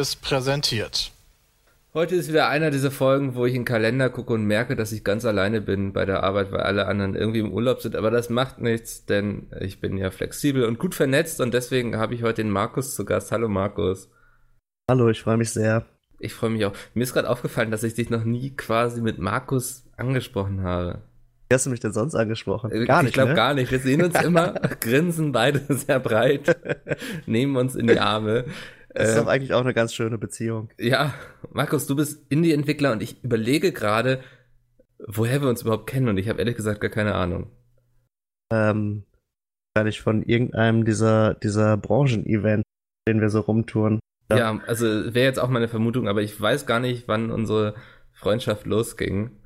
Seriös präsentiert. Heute ist wieder einer dieser Folgen, wo ich in den Kalender gucke und merke, dass ich ganz alleine bin bei der Arbeit, weil alle anderen irgendwie im Urlaub sind. Aber das macht nichts, denn ich bin ja flexibel und gut vernetzt und deswegen habe ich heute den Markus zu Gast. Hallo Markus. Hallo, ich freue mich sehr. Ich freue mich auch. Mir ist gerade aufgefallen, dass ich dich noch nie quasi mit Markus angesprochen habe. Wie hast du mich denn sonst angesprochen? Äh, gar nicht. Ich glaube ne? gar nicht. Wir sehen uns immer, grinsen beide sehr breit, nehmen uns in die Arme. Das ist doch ähm, eigentlich auch eine ganz schöne Beziehung. Ja, Markus, du bist Indie-Entwickler und ich überlege gerade, woher wir uns überhaupt kennen und ich habe ehrlich gesagt gar keine Ahnung. Ähm, wahrscheinlich von irgendeinem dieser, dieser Branchen-Events, den wir so rumtouren. Ja, ja also wäre jetzt auch meine Vermutung, aber ich weiß gar nicht, wann unsere Freundschaft losging.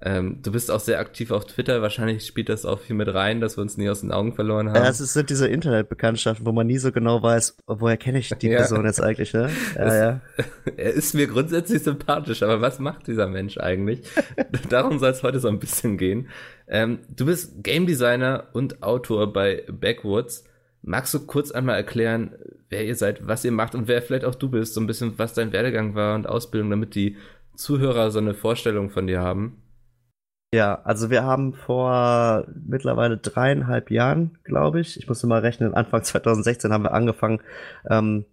Ähm, du bist auch sehr aktiv auf Twitter. Wahrscheinlich spielt das auch viel mit rein, dass wir uns nie aus den Augen verloren haben. Ja, es sind diese Internetbekanntschaften, wo man nie so genau weiß, woher kenne ich die ja. Person jetzt eigentlich, ne? Ja, das, ja. Er ist mir grundsätzlich sympathisch, aber was macht dieser Mensch eigentlich? Darum soll es heute so ein bisschen gehen. Ähm, du bist Game Designer und Autor bei Backwoods. Magst du kurz einmal erklären, wer ihr seid, was ihr macht und wer vielleicht auch du bist, so ein bisschen, was dein Werdegang war und Ausbildung, damit die Zuhörer so eine Vorstellung von dir haben? Ja, also wir haben vor mittlerweile dreieinhalb Jahren, glaube ich, ich musste mal rechnen, Anfang 2016 haben wir angefangen, ähm,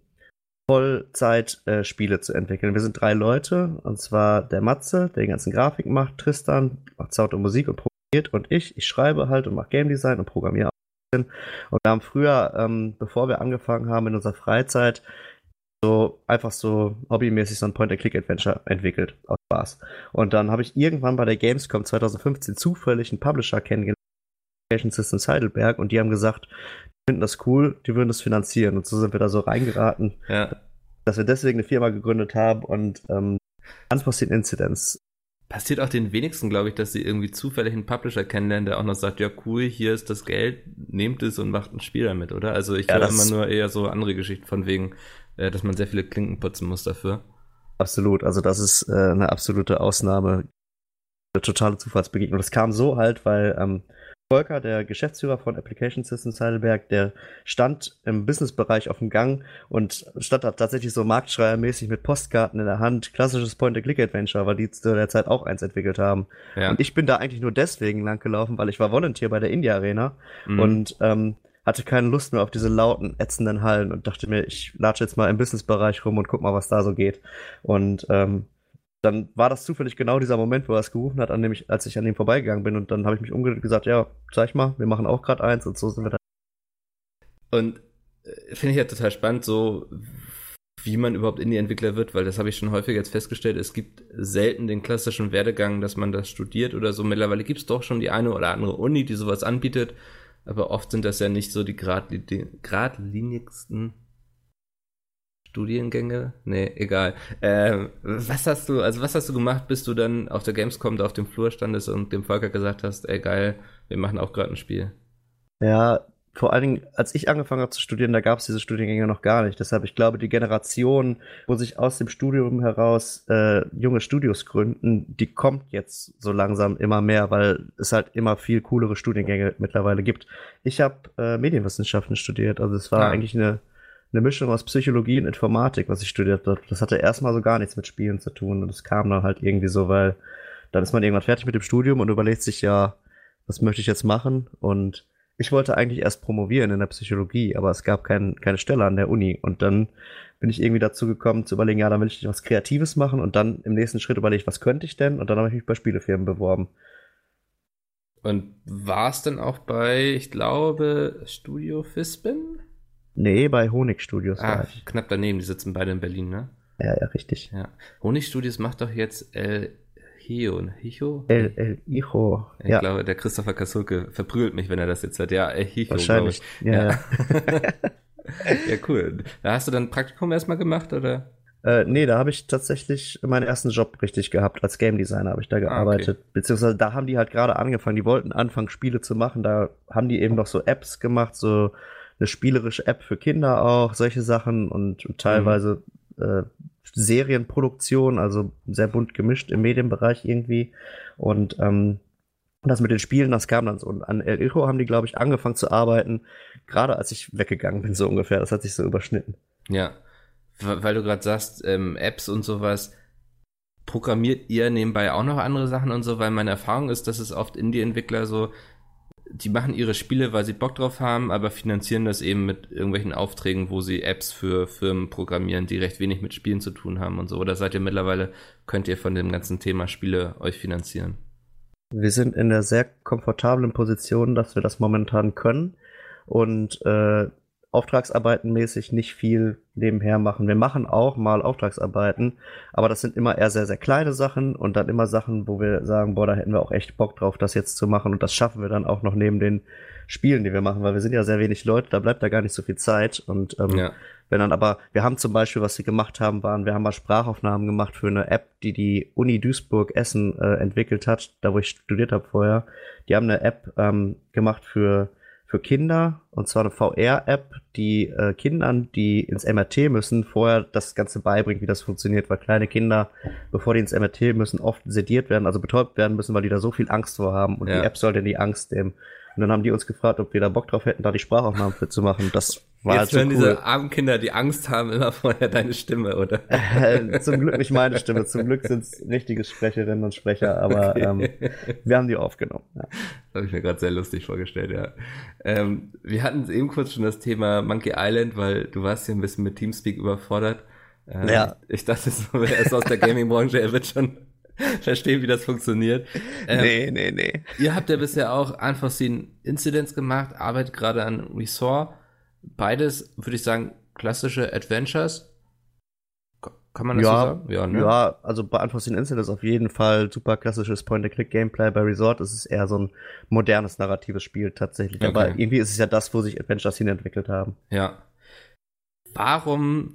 Vollzeit äh, Spiele zu entwickeln. Wir sind drei Leute, und zwar der Matze, der die ganzen Grafiken macht, Tristan macht Sound und Musik und programmiert und ich, ich schreibe halt und mache Game Design und programmiere auch. Und wir haben früher, ähm, bevor wir angefangen haben in unserer Freizeit, so einfach so hobbymäßig so ein Point-and-Click-Adventure entwickelt. Aus Spaß. Und dann habe ich irgendwann bei der Gamescom 2015 zufällig einen Publisher kennengelernt, Systems Heidelberg, und die haben gesagt, die finden das cool, die würden das finanzieren. Und so sind wir da so reingeraten, ja. dass wir deswegen eine Firma gegründet haben und ähm, ganz passiert Incidents. Passiert auch den wenigsten, glaube ich, dass sie irgendwie zufällig einen Publisher kennenlernen, der auch noch sagt, ja cool, hier ist das Geld, nehmt es und macht ein Spiel damit, oder? Also ich ja, höre immer nur eher so andere Geschichten von wegen, äh, dass man sehr viele Klinken putzen muss dafür. Absolut, also das ist äh, eine absolute Ausnahme, eine totale Zufallsbegegnung. Das kam so halt, weil ähm, Volker, der Geschäftsführer von Application Systems Heidelberg, der stand im Businessbereich auf dem Gang und stand da tatsächlich so marktschreiermäßig mit Postkarten in der Hand, klassisches Point-and-Click-Adventure, weil die zu der Zeit auch eins entwickelt haben. Ja. Und ich bin da eigentlich nur deswegen langgelaufen, weil ich war Volunteer bei der India Arena mhm. und ähm, hatte keine Lust mehr auf diese lauten, ätzenden Hallen und dachte mir, ich latsche jetzt mal im Businessbereich rum und guck mal, was da so geht. Und ähm, dann war das zufällig genau dieser Moment, wo er es gerufen hat, an dem ich, als ich an ihm vorbeigegangen bin. Und dann habe ich mich umgedreht und gesagt, ja, zeig mal, wir machen auch gerade eins und so sind wir da. Und äh, finde ich ja total spannend, so wie man überhaupt Indie-Entwickler wird, weil das habe ich schon häufig jetzt festgestellt, es gibt selten den klassischen Werdegang, dass man das studiert oder so. Mittlerweile gibt es doch schon die eine oder andere Uni, die sowas anbietet aber oft sind das ja nicht so die geradlinigsten Studiengänge. Nee, egal. Ähm, was hast du, also was hast du gemacht, bis du dann auf der Gamescom da auf dem Flur standest und dem Volker gesagt hast, ey geil, wir machen auch gerade ein Spiel? Ja, vor allen Dingen, als ich angefangen habe zu studieren, da gab es diese Studiengänge noch gar nicht. Deshalb, ich glaube, die Generation, wo sich aus dem Studium heraus äh, junge Studios gründen, die kommt jetzt so langsam immer mehr, weil es halt immer viel coolere Studiengänge mittlerweile gibt. Ich habe äh, Medienwissenschaften studiert, also es war ja. eigentlich eine, eine Mischung aus Psychologie und Informatik, was ich studiert habe. Das hatte erstmal so gar nichts mit Spielen zu tun und es kam dann halt irgendwie so, weil dann ist man irgendwann fertig mit dem Studium und überlegt sich ja, was möchte ich jetzt machen und ich wollte eigentlich erst promovieren in der Psychologie, aber es gab kein, keine Stelle an der Uni. Und dann bin ich irgendwie dazu gekommen zu überlegen, ja, dann will ich was Kreatives machen und dann im nächsten Schritt überlege ich, was könnte ich denn? Und dann habe ich mich bei Spielefirmen beworben. Und war es denn auch bei, ich glaube, Studio Fispin? Nee, bei Honig Studios. Ah, knapp daneben, die sitzen beide in Berlin, ne? Ja, ja, richtig. Ja. Honig Studios macht doch jetzt äh, Hio, ne? Hicho? El, El Hijo. Ich ja. glaube, der Christopher Kasulke verprügelt mich, wenn er das jetzt hört. Ja, El Hicho. Wahrscheinlich. Ja. Ja. ja, cool. Da hast du dann Praktikum erstmal gemacht, oder? Äh, nee, da habe ich tatsächlich meinen ersten Job richtig gehabt. Als Game Designer habe ich da gearbeitet. Ah, okay. Beziehungsweise da haben die halt gerade angefangen. Die wollten anfangen, Spiele zu machen. Da haben die eben noch so Apps gemacht, so eine spielerische App für Kinder auch, solche Sachen und, und teilweise mhm. äh, Serienproduktion, also sehr bunt gemischt im Medienbereich irgendwie. Und ähm, das mit den Spielen, das kam dann so. Und an El Hijo haben die, glaube ich, angefangen zu arbeiten, gerade als ich weggegangen bin, so ungefähr. Das hat sich so überschnitten. Ja. weil du gerade sagst, ähm, Apps und sowas, programmiert ihr nebenbei auch noch andere Sachen und so, weil meine Erfahrung ist, dass es oft Indie-Entwickler so, die machen ihre Spiele, weil sie Bock drauf haben, aber finanzieren das eben mit irgendwelchen Aufträgen, wo sie Apps für Firmen programmieren, die recht wenig mit Spielen zu tun haben und so. Oder seid ihr mittlerweile, könnt ihr von dem ganzen Thema Spiele euch finanzieren? Wir sind in der sehr komfortablen Position, dass wir das momentan können und äh, auftragsarbeitenmäßig nicht viel nebenher machen. Wir machen auch mal Auftragsarbeiten, aber das sind immer eher sehr, sehr kleine Sachen und dann immer Sachen, wo wir sagen, boah, da hätten wir auch echt Bock drauf, das jetzt zu machen und das schaffen wir dann auch noch neben den Spielen, die wir machen, weil wir sind ja sehr wenig Leute, da bleibt da gar nicht so viel Zeit und ähm, ja. wenn dann aber, wir haben zum Beispiel, was wir gemacht haben, waren, wir haben mal Sprachaufnahmen gemacht für eine App, die die Uni Duisburg Essen äh, entwickelt hat, da wo ich studiert habe vorher. Die haben eine App ähm, gemacht für für Kinder und zwar eine VR-App, die äh, Kindern, die ins MRT müssen, vorher das Ganze beibringt, wie das funktioniert, weil kleine Kinder, bevor die ins MRT müssen, oft sediert werden, also betäubt werden müssen, weil die da so viel Angst vor haben und ja. die App soll denn die Angst nehmen. Und dann haben die uns gefragt, ob wir da Bock drauf hätten, da die Sprachaufnahmen für zu machen. Das war Jetzt halt so hören cool. diese armen Kinder, die Angst haben, immer vorher deine Stimme, oder? zum Glück nicht meine Stimme. Zum Glück sind es richtige Sprecherinnen und Sprecher, aber okay. ähm, wir haben die aufgenommen. Ja. Das habe ich mir gerade sehr lustig vorgestellt, ja. Ähm, wir hatten eben kurz schon das Thema Monkey Island, weil du warst hier ein bisschen mit Teamspeak überfordert. Ähm, ja. Ich dachte, so, wer ist aus der Gaming-Branche, er wird schon verstehen, wie das funktioniert. Ähm, nee, nee, nee. Ihr habt ja bisher auch Unforeseen Incidents gemacht, arbeitet gerade an Resort. Beides, würde ich sagen, klassische Adventures. Kann man das ja, so sagen? Ja, ne? ja, also bei Unforeseen Incidents auf jeden Fall super klassisches Point-and-Click-Gameplay. Bei Resort ist es eher so ein modernes narratives Spiel tatsächlich. Okay. Aber irgendwie ist es ja das, wo sich Adventures hin entwickelt haben. Ja. Warum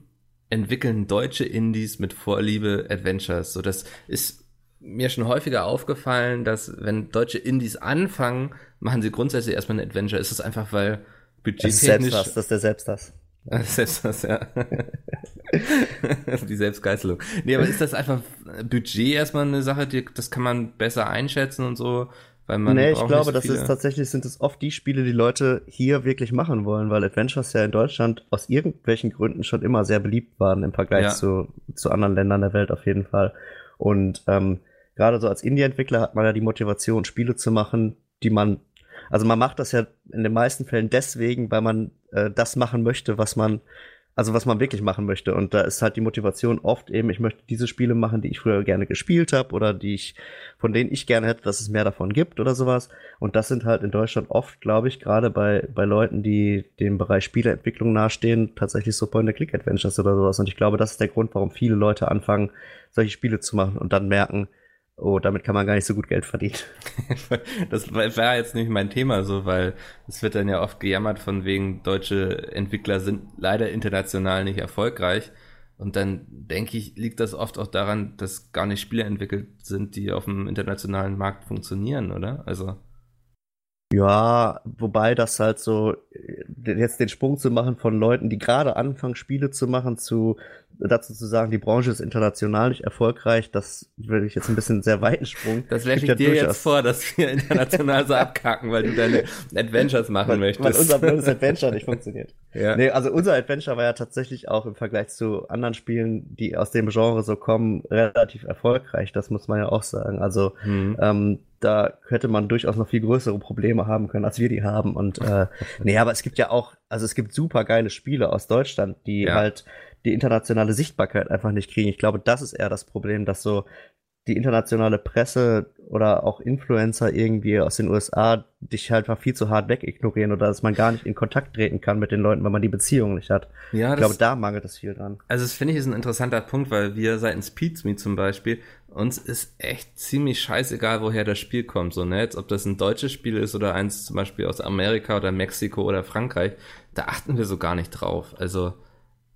entwickeln deutsche Indies mit Vorliebe Adventures? So, das ist mir schon häufiger aufgefallen, dass wenn deutsche Indies anfangen, machen sie grundsätzlich erstmal ein Adventure. Ist das einfach, weil budgettechnisch... Das ist, das ist der Selbsthass. Selbsthass, ja. die Selbstgeißelung. Nee, aber ist das einfach Budget erstmal eine Sache, die, das kann man besser einschätzen und so? Weil man nee, ich glaube, so das ist tatsächlich, sind es oft die Spiele, die Leute hier wirklich machen wollen, weil Adventures ja in Deutschland aus irgendwelchen Gründen schon immer sehr beliebt waren im Vergleich ja. zu, zu anderen Ländern der Welt auf jeden Fall. Und ähm, gerade so als Indie-Entwickler hat man ja die Motivation, Spiele zu machen, die man, also man macht das ja in den meisten Fällen deswegen, weil man äh, das machen möchte, was man, also was man wirklich machen möchte. Und da ist halt die Motivation oft eben, ich möchte diese Spiele machen, die ich früher gerne gespielt habe oder die ich, von denen ich gerne hätte, dass es mehr davon gibt oder sowas. Und das sind halt in Deutschland oft, glaube ich, gerade bei, bei Leuten, die dem Bereich Spieleentwicklung nahestehen, tatsächlich so Point-and-Click-Adventures oder sowas. Und ich glaube, das ist der Grund, warum viele Leute anfangen, solche Spiele zu machen und dann merken, oh, damit kann man gar nicht so gut Geld verdienen. das war jetzt nicht mein Thema so, weil es wird dann ja oft gejammert von wegen deutsche Entwickler sind leider international nicht erfolgreich. Und dann denke ich, liegt das oft auch daran, dass gar nicht Spiele entwickelt sind, die auf dem internationalen Markt funktionieren, oder? Also. Ja, wobei das halt so, jetzt den Sprung zu machen von Leuten, die gerade anfangen, Spiele zu machen, zu dazu zu sagen, die Branche ist international nicht erfolgreich, das würde ich jetzt ein bisschen sehr weiten Sprung. Das werfe ich ja dir jetzt vor, dass wir international so abkacken, weil du deine Adventures machen weil, möchtest. Weil unser blödes Adventure nicht funktioniert. Ja. Nee, also unser Adventure war ja tatsächlich auch im Vergleich zu anderen Spielen, die aus dem Genre so kommen, relativ erfolgreich, das muss man ja auch sagen. Also hm. ähm, da hätte man durchaus noch viel größere Probleme haben können, als wir die haben. Und äh, nee, aber es gibt ja auch, also es gibt super geile Spiele aus Deutschland, die ja. halt die internationale Sichtbarkeit einfach nicht kriegen. Ich glaube, das ist eher das Problem, dass so die internationale Presse oder auch Influencer irgendwie aus den USA dich halt mal viel zu hart wegignorieren oder dass man gar nicht in Kontakt treten kann mit den Leuten, weil man die Beziehung nicht hat. Ja, ich glaube, da mangelt es viel dran. Also das finde ich ist ein interessanter Punkt, weil wir seitens Pizme zum Beispiel, uns ist echt ziemlich scheißegal, woher das Spiel kommt. So, ne? Jetzt, ob das ein deutsches Spiel ist oder eins zum Beispiel aus Amerika oder Mexiko oder Frankreich, da achten wir so gar nicht drauf. Also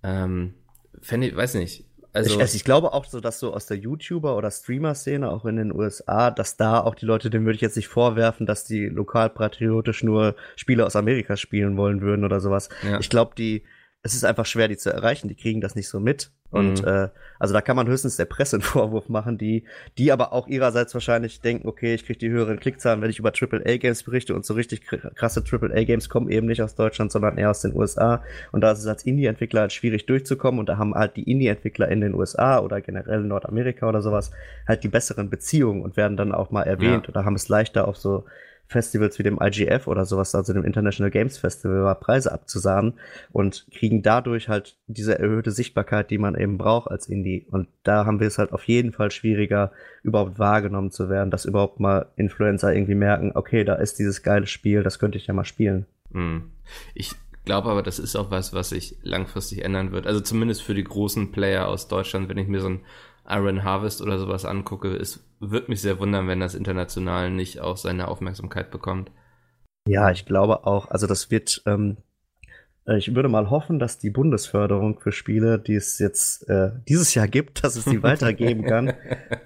ähm, fände ich, weiß nicht. Also ich, also ich glaube auch so, dass so aus der YouTuber- oder Streamer-Szene, auch in den USA, dass da auch die Leute, denen würde ich jetzt nicht vorwerfen, dass die lokalpatriotisch nur Spiele aus Amerika spielen wollen würden oder sowas. Ja. Ich glaube, die, es ist einfach schwer, die zu erreichen. Die kriegen das nicht so mit. Und mhm. äh, also da kann man höchstens der Presse einen Vorwurf machen, die, die aber auch ihrerseits wahrscheinlich denken, okay, ich kriege die höheren Klickzahlen, wenn ich über AAA-Games berichte und so richtig krasse AAA-Games kommen eben nicht aus Deutschland, sondern eher aus den USA. Und da ist es als Indie-Entwickler halt schwierig durchzukommen und da haben halt die Indie-Entwickler in den USA oder generell in Nordamerika oder sowas halt die besseren Beziehungen und werden dann auch mal erwähnt ja. oder haben es leichter auf so Festivals wie dem IGF oder sowas, also dem International Games Festival, Preise abzusahnen und kriegen dadurch halt diese erhöhte Sichtbarkeit, die man eben braucht als Indie. Und da haben wir es halt auf jeden Fall schwieriger, überhaupt wahrgenommen zu werden, dass überhaupt mal Influencer irgendwie merken, okay, da ist dieses geile Spiel, das könnte ich ja mal spielen. Hm. Ich glaube aber, das ist auch was, was sich langfristig ändern wird. Also zumindest für die großen Player aus Deutschland, wenn ich mir so ein Iron Harvest oder sowas angucke, es würde mich sehr wundern, wenn das international nicht auch seine Aufmerksamkeit bekommt. Ja, ich glaube auch. Also das wird, ähm, äh, ich würde mal hoffen, dass die Bundesförderung für Spiele, die es jetzt äh, dieses Jahr gibt, dass es die weitergeben kann.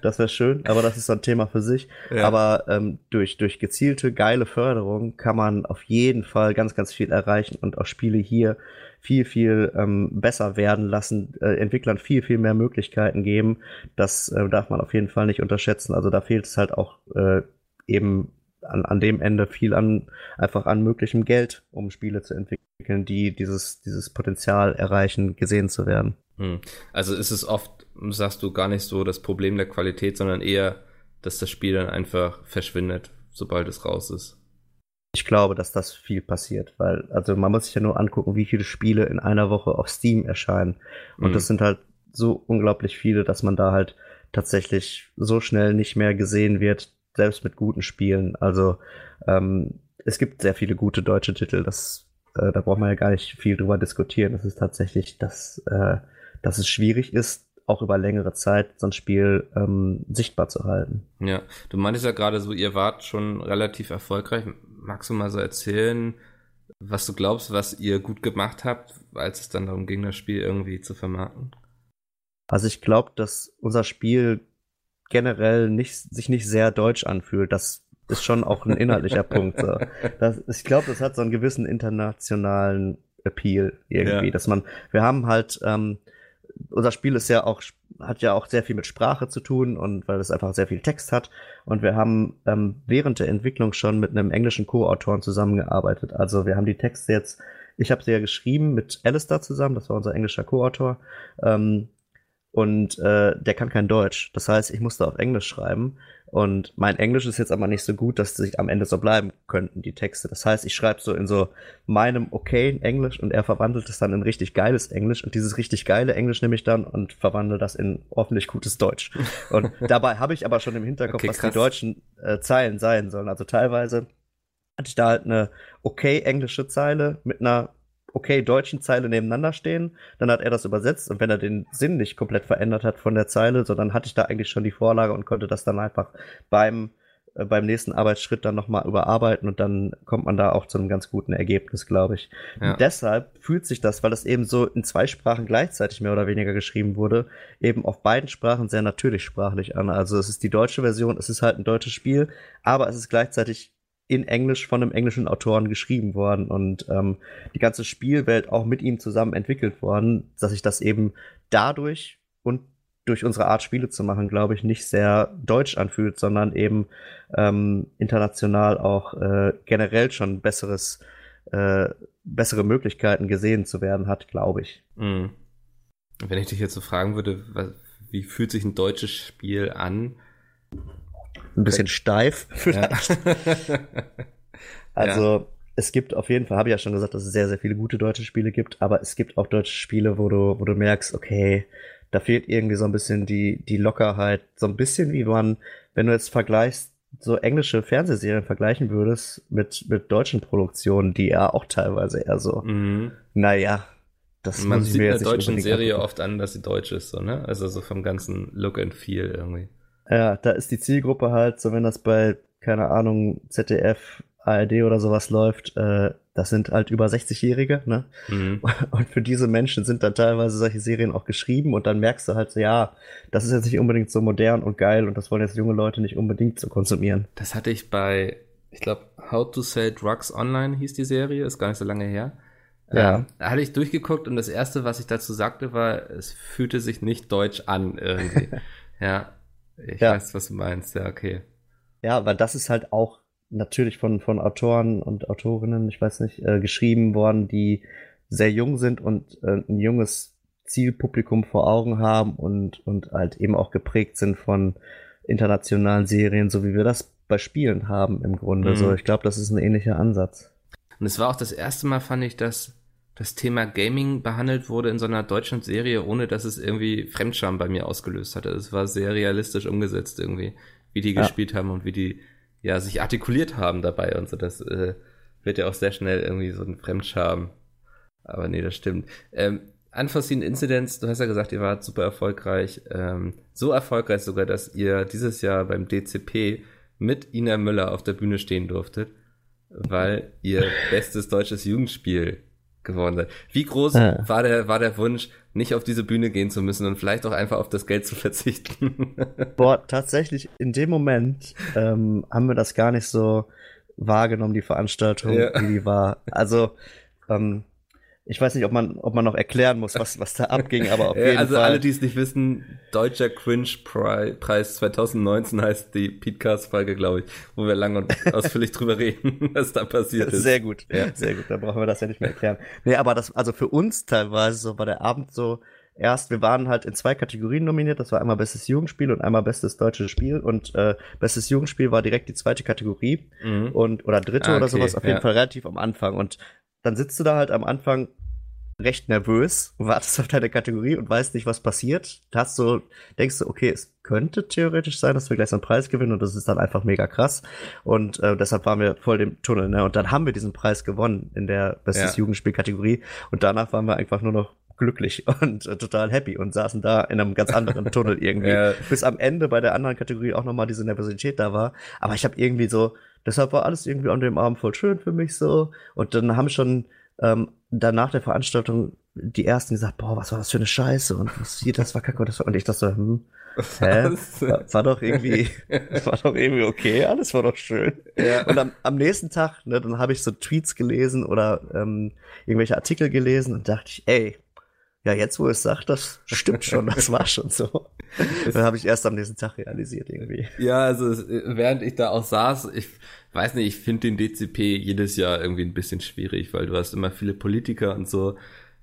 das wäre schön, aber das ist so ein Thema für sich. Ja. Aber ähm, durch, durch gezielte, geile Förderung kann man auf jeden Fall ganz, ganz viel erreichen und auch Spiele hier viel, viel ähm, besser werden lassen, äh, Entwicklern viel, viel mehr Möglichkeiten geben. Das äh, darf man auf jeden Fall nicht unterschätzen. Also da fehlt es halt auch äh, eben an, an dem Ende viel an einfach an möglichem Geld, um Spiele zu entwickeln, die dieses, dieses Potenzial erreichen, gesehen zu werden. Hm. Also ist es oft, sagst du, gar nicht so das Problem der Qualität, sondern eher, dass das Spiel dann einfach verschwindet, sobald es raus ist. Ich glaube, dass das viel passiert, weil, also man muss sich ja nur angucken, wie viele Spiele in einer Woche auf Steam erscheinen. Und mhm. das sind halt so unglaublich viele, dass man da halt tatsächlich so schnell nicht mehr gesehen wird, selbst mit guten Spielen. Also ähm, es gibt sehr viele gute deutsche Titel, das, äh, da braucht man ja gar nicht viel drüber diskutieren. Das ist tatsächlich, dass, äh, dass es schwierig ist, auch über längere Zeit so ein Spiel ähm, sichtbar zu halten. Ja, du meintest ja gerade so, ihr wart schon relativ erfolgreich magst du mal so erzählen, was du glaubst, was ihr gut gemacht habt, als es dann darum ging, das Spiel irgendwie zu vermarkten? Also ich glaube, dass unser Spiel generell nicht, sich nicht sehr deutsch anfühlt. Das ist schon auch ein inhaltlicher Punkt. So. Das, ich glaube, das hat so einen gewissen internationalen Appeal irgendwie, ja. dass man, wir haben halt, ähm, unser Spiel ist ja auch hat ja auch sehr viel mit Sprache zu tun und weil es einfach sehr viel Text hat. Und wir haben ähm, während der Entwicklung schon mit einem englischen Co-Autoren zusammengearbeitet. Also wir haben die Texte jetzt, ich habe sie ja geschrieben mit Alistair zusammen, das war unser englischer Co-Autor. Ähm, und äh, der kann kein Deutsch. Das heißt, ich musste auf Englisch schreiben. Und mein Englisch ist jetzt aber nicht so gut, dass sie am Ende so bleiben könnten, die Texte. Das heißt, ich schreibe so in so meinem okay Englisch und er verwandelt es dann in richtig geiles Englisch. Und dieses richtig geile Englisch nehme ich dann und verwandle das in hoffentlich gutes Deutsch. Und dabei habe ich aber schon im Hinterkopf, okay, was die deutschen äh, Zeilen sein sollen. Also teilweise hatte ich da halt eine okay englische Zeile mit einer okay deutschen Zeile nebeneinander stehen. Dann hat er das übersetzt und wenn er den Sinn nicht komplett verändert hat von der Zeile, so dann hatte ich da eigentlich schon die Vorlage und konnte das dann einfach beim äh, beim nächsten Arbeitsschritt dann nochmal überarbeiten und dann kommt man da auch zu einem ganz guten Ergebnis, glaube ich. Ja. Deshalb fühlt sich das, weil das eben so in zwei Sprachen gleichzeitig mehr oder weniger geschrieben wurde, eben auf beiden Sprachen sehr natürlich sprachlich an. Also es ist die deutsche Version, es ist halt ein deutsches Spiel, aber es ist gleichzeitig in Englisch von einem englischen Autoren geschrieben worden und ähm, die ganze Spielwelt auch mit ihm zusammen entwickelt worden, dass sich das eben dadurch und durch unsere Art Spiele zu machen, glaube ich, nicht sehr deutsch anfühlt, sondern eben ähm, international auch äh, generell schon besseres, äh, bessere Möglichkeiten gesehen zu werden hat, glaube ich. Mhm. Wenn ich dich jetzt so fragen würde, was, wie fühlt sich ein deutsches Spiel an? Ein bisschen steif vielleicht. Ja. also ja. es gibt auf jeden Fall, habe ich ja schon gesagt, dass es sehr, sehr viele gute deutsche Spiele gibt, aber es gibt auch deutsche Spiele, wo du, wo du merkst, okay, da fehlt irgendwie so ein bisschen die, die Lockerheit, so ein bisschen wie man, wenn du jetzt vergleichst, so englische Fernsehserien vergleichen würdest mit, mit deutschen Produktionen, die ja auch teilweise eher so, mhm. naja, das man sieht in der deutschen Serie oft an, dass sie deutsch ist, so, ne? Also so vom ganzen Look and Feel irgendwie. Ja, da ist die Zielgruppe halt, so wenn das bei, keine Ahnung, ZDF, ARD oder sowas läuft, äh, das sind halt über 60-Jährige, ne? Mhm. Und für diese Menschen sind dann teilweise solche Serien auch geschrieben und dann merkst du halt so, ja, das ist jetzt nicht unbedingt so modern und geil und das wollen jetzt junge Leute nicht unbedingt so konsumieren. Das hatte ich bei, ich glaube, How to Sell Drugs Online hieß die Serie, ist gar nicht so lange her. Ja. Ähm, da hatte ich durchgeguckt und das erste, was ich dazu sagte, war, es fühlte sich nicht deutsch an irgendwie. ja, ich ja. weiß, was du meinst. Ja, okay. Ja, weil das ist halt auch natürlich von, von Autoren und Autorinnen, ich weiß nicht, äh, geschrieben worden, die sehr jung sind und äh, ein junges Zielpublikum vor Augen haben und, und halt eben auch geprägt sind von internationalen Serien, so wie wir das bei Spielen haben im Grunde. Mhm. So, ich glaube, das ist ein ähnlicher Ansatz. Und es war auch das erste Mal, fand ich, dass das Thema Gaming behandelt wurde in so einer deutschen Serie, ohne dass es irgendwie Fremdscham bei mir ausgelöst hatte. Es war sehr realistisch umgesetzt irgendwie, wie die ja. gespielt haben und wie die ja sich artikuliert haben dabei und so. Das äh, wird ja auch sehr schnell irgendwie so ein Fremdscham. Aber nee, das stimmt. Ähm, Unforeseen Incidents, du hast ja gesagt, ihr wart super erfolgreich. Ähm, so erfolgreich sogar, dass ihr dieses Jahr beim DCP mit Ina Müller auf der Bühne stehen durftet, weil ihr bestes deutsches Jugendspiel gewonnen seid. Wie groß ja. war, der, war der Wunsch, nicht auf diese Bühne gehen zu müssen und vielleicht auch einfach auf das Geld zu verzichten? Boah, tatsächlich, in dem Moment ähm, haben wir das gar nicht so wahrgenommen, die Veranstaltung, ja. wie die war. Also, ähm, ich weiß nicht, ob man, ob man noch erklären muss, was, was da abging, aber auf jeden also Fall. Also alle, die es nicht wissen, Deutscher Cringe Preis 2019 heißt die Podcast-Folge, glaube ich, wo wir lang und ausführlich drüber reden, was da passiert ist. Sehr gut, ja. sehr gut, dann brauchen wir das ja nicht mehr erklären. Nee, aber das, also für uns teilweise so war der Abend so, erst, wir waren halt in zwei Kategorien nominiert. Das war einmal bestes Jugendspiel und einmal bestes deutsches Spiel. Und äh, bestes Jugendspiel war direkt die zweite Kategorie mhm. und oder dritte ah, okay, oder sowas, auf jeden ja. Fall relativ am Anfang. Und dann sitzt du da halt am Anfang recht nervös, wartest auf deine Kategorie und weißt nicht, was passiert. Hast so, denkst du, okay, es könnte theoretisch sein, dass wir gleich so einen Preis gewinnen und das ist dann einfach mega krass. Und äh, deshalb waren wir voll im Tunnel, ne? Und dann haben wir diesen Preis gewonnen in der Bestes ja. Jugendspiel-Kategorie und danach waren wir einfach nur noch glücklich und äh, total happy und saßen da in einem ganz anderen Tunnel irgendwie. Ja. Bis am Ende bei der anderen Kategorie auch nochmal diese Nervosität da war. Aber ich habe irgendwie so, deshalb war alles irgendwie an dem Abend voll schön für mich so. Und dann haben schon ähm, dann nach der Veranstaltung die ersten gesagt, boah, was war das für eine Scheiße und was hier, das war kacke und das war, und ich dachte so, hm, hä, war, war, doch irgendwie, war doch irgendwie okay, alles war doch schön. Ja. Und am, am nächsten Tag, ne, dann habe ich so Tweets gelesen oder ähm, irgendwelche Artikel gelesen und dachte ich, ey, ja, jetzt wo es sagt, das stimmt schon, das war schon so. dann habe ich erst am nächsten Tag realisiert irgendwie. Ja, also während ich da auch saß, ich weiß nicht, ich finde den DCP jedes Jahr irgendwie ein bisschen schwierig, weil du hast immer viele Politiker und so.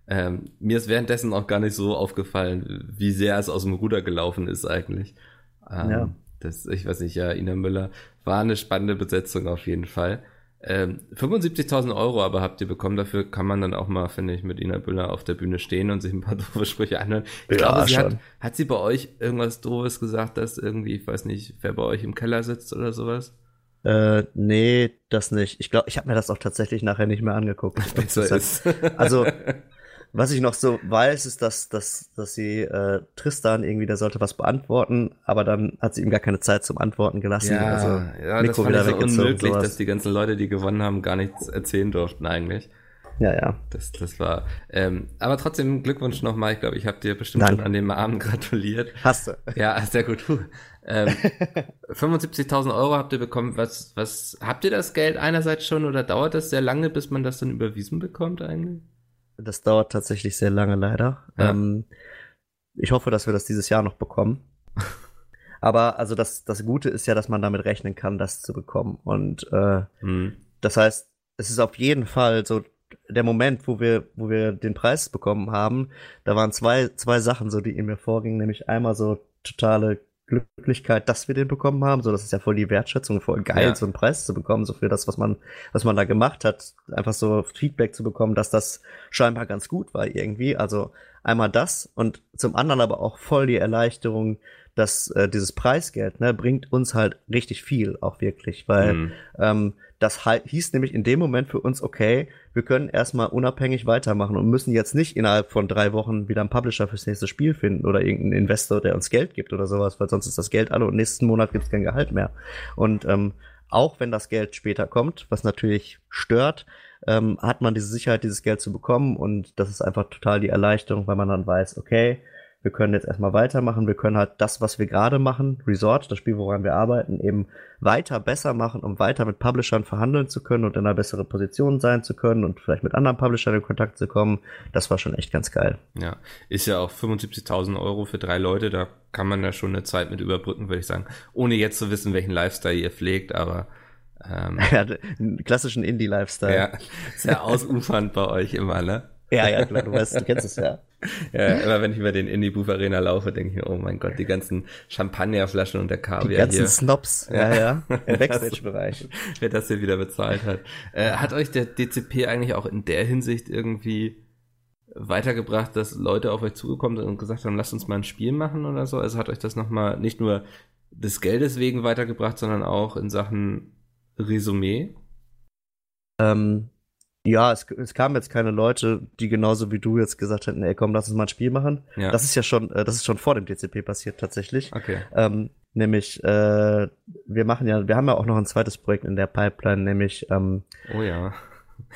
Ähm, mir ist währenddessen auch gar nicht so aufgefallen, wie sehr es aus dem Ruder gelaufen ist eigentlich. Ähm, ja. Das, ich weiß nicht, ja, Ina Müller war eine spannende Besetzung auf jeden Fall. Ähm, 75.000 Euro aber habt ihr bekommen, dafür kann man dann auch mal, finde ich, mit Ina Müller auf der Bühne stehen und sich ein paar doofe Sprüche anhören. Ich ja, glaube, sie hat, hat sie bei euch irgendwas doofes gesagt, dass irgendwie, ich weiß nicht, wer bei euch im Keller sitzt oder sowas? Äh, nee, das nicht. Ich glaube, ich habe mir das auch tatsächlich nachher nicht mehr angeguckt. Besser ist. also, was ich noch so weiß, ist, dass, dass, dass sie äh, Tristan irgendwie, der sollte was beantworten, aber dann hat sie ihm gar keine Zeit zum Antworten gelassen. Ja, also, ja das fand ich so unmöglich, dass die ganzen Leute, die gewonnen haben, gar nichts erzählen durften eigentlich. Ja, ja. Das, das war. Ähm, aber trotzdem Glückwunsch nochmal. Ich glaube, ich habe dir bestimmt Danke. schon an dem Abend gratuliert. Hast du. Ja, sehr gut. Ähm, 75.000 Euro habt ihr bekommen. Was, was habt ihr das Geld einerseits schon oder dauert das sehr lange, bis man das dann überwiesen bekommt eigentlich? Das dauert tatsächlich sehr lange leider. Ja. Ähm, ich hoffe, dass wir das dieses Jahr noch bekommen. Aber also das, das Gute ist ja, dass man damit rechnen kann, das zu bekommen. Und äh, hm. das heißt, es ist auf jeden Fall so der Moment, wo wir, wo wir den Preis bekommen haben, da waren zwei, zwei Sachen so, die in mir vorgingen, nämlich einmal so totale Glücklichkeit, dass wir den bekommen haben. So, das ist ja voll die Wertschätzung, voll geil, ja. so einen Preis zu bekommen, so für das, was man, was man da gemacht hat, einfach so Feedback zu bekommen, dass das scheinbar ganz gut war irgendwie. Also einmal das und zum anderen aber auch voll die Erleichterung, dass äh, dieses Preisgeld ne, bringt uns halt richtig viel auch wirklich, weil mhm. ähm, das hieß nämlich in dem Moment für uns, okay, wir können erstmal unabhängig weitermachen und müssen jetzt nicht innerhalb von drei Wochen wieder einen Publisher fürs nächste Spiel finden oder irgendeinen Investor, der uns Geld gibt oder sowas, weil sonst ist das Geld alle und nächsten Monat gibt's kein Gehalt mehr. Und ähm, auch wenn das Geld später kommt, was natürlich stört, ähm, hat man diese Sicherheit, dieses Geld zu bekommen und das ist einfach total die Erleichterung, weil man dann weiß, okay, wir können jetzt erstmal weitermachen, wir können halt das, was wir gerade machen, Resort, das Spiel, woran wir arbeiten, eben weiter besser machen, um weiter mit Publishern verhandeln zu können und in einer besseren Position sein zu können und vielleicht mit anderen Publishern in Kontakt zu kommen. Das war schon echt ganz geil. Ja, ist ja auch 75.000 Euro für drei Leute, da kann man ja schon eine Zeit mit überbrücken, würde ich sagen. Ohne jetzt zu wissen, welchen Lifestyle ihr pflegt, aber ähm, ja, einen klassischen Indie-Lifestyle. Ja, sehr ausufernd bei euch immer, ne? Ja, ja, klar, du weißt, du kennst es ja. Ja, immer wenn ich über den Indie Booth Arena laufe, denke ich mir, oh mein Gott, die ganzen Champagnerflaschen und der Kaviar Die ganzen hier. Snobs, ja, ja, im Backstage-Bereich. Wer das hier wieder bezahlt hat. Äh, hat euch der DCP eigentlich auch in der Hinsicht irgendwie weitergebracht, dass Leute auf euch zugekommen sind und gesagt haben, lasst uns mal ein Spiel machen oder so? Also hat euch das nochmal nicht nur des Geldes wegen weitergebracht, sondern auch in Sachen Resümee? Ähm, ja, es, es kamen jetzt keine Leute, die genauso wie du jetzt gesagt hätten, ey komm, lass uns mal ein Spiel machen. Ja. Das ist ja schon, äh, das ist schon vor dem DCP passiert tatsächlich. Okay. Ähm, nämlich, äh, wir machen ja, wir haben ja auch noch ein zweites Projekt in der Pipeline, nämlich ähm, Oh ja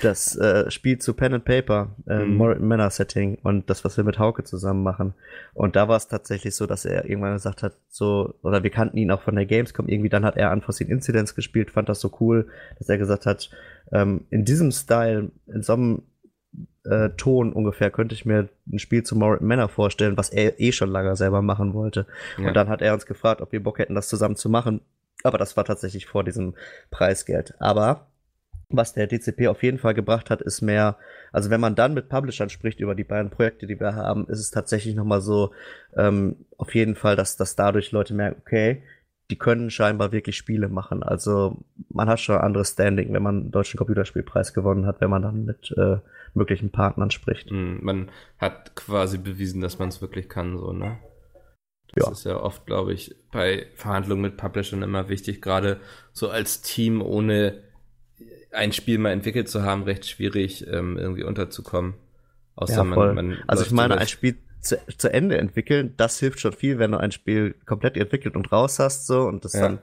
das äh, Spiel zu Pen and Paper, äh, mhm. Manor Setting und das, was wir mit Hauke zusammen machen. Und da war es tatsächlich so, dass er irgendwann gesagt hat, so, oder wir kannten ihn auch von der Gamescom, irgendwie dann hat er Unforeseen Incidents gespielt, fand das so cool, dass er gesagt hat, ähm, in diesem Style, in so einem äh, Ton ungefähr könnte ich mir ein Spiel zu Moral Manor vorstellen, was er eh schon lange selber machen wollte. Ja. Und dann hat er uns gefragt, ob wir Bock hätten, das zusammen zu machen. Aber das war tatsächlich vor diesem Preisgeld. Aber was der DCP auf jeden Fall gebracht hat, ist mehr, also wenn man dann mit Publishern spricht über die beiden Projekte, die wir haben, ist es tatsächlich nochmal so, ähm, auf jeden Fall, dass, dass dadurch Leute merken, okay, die können scheinbar wirklich Spiele machen. Also man hat schon ein anderes Standing, wenn man einen deutschen Computerspielpreis gewonnen hat, wenn man dann mit äh, möglichen Partnern spricht. Hm, man hat quasi bewiesen, dass man es wirklich kann, so, ne? Das ja. ist ja oft, glaube ich, bei Verhandlungen mit Publishern immer wichtig, gerade so als Team ohne ein Spiel mal entwickelt zu haben, recht schwierig, ähm, irgendwie unterzukommen. Außer ja, man, man also ich meine, ein Spiel zu, zu Ende entwickeln, das hilft schon viel, wenn du ein Spiel komplett entwickelt und raus hast, so, und das ja. dann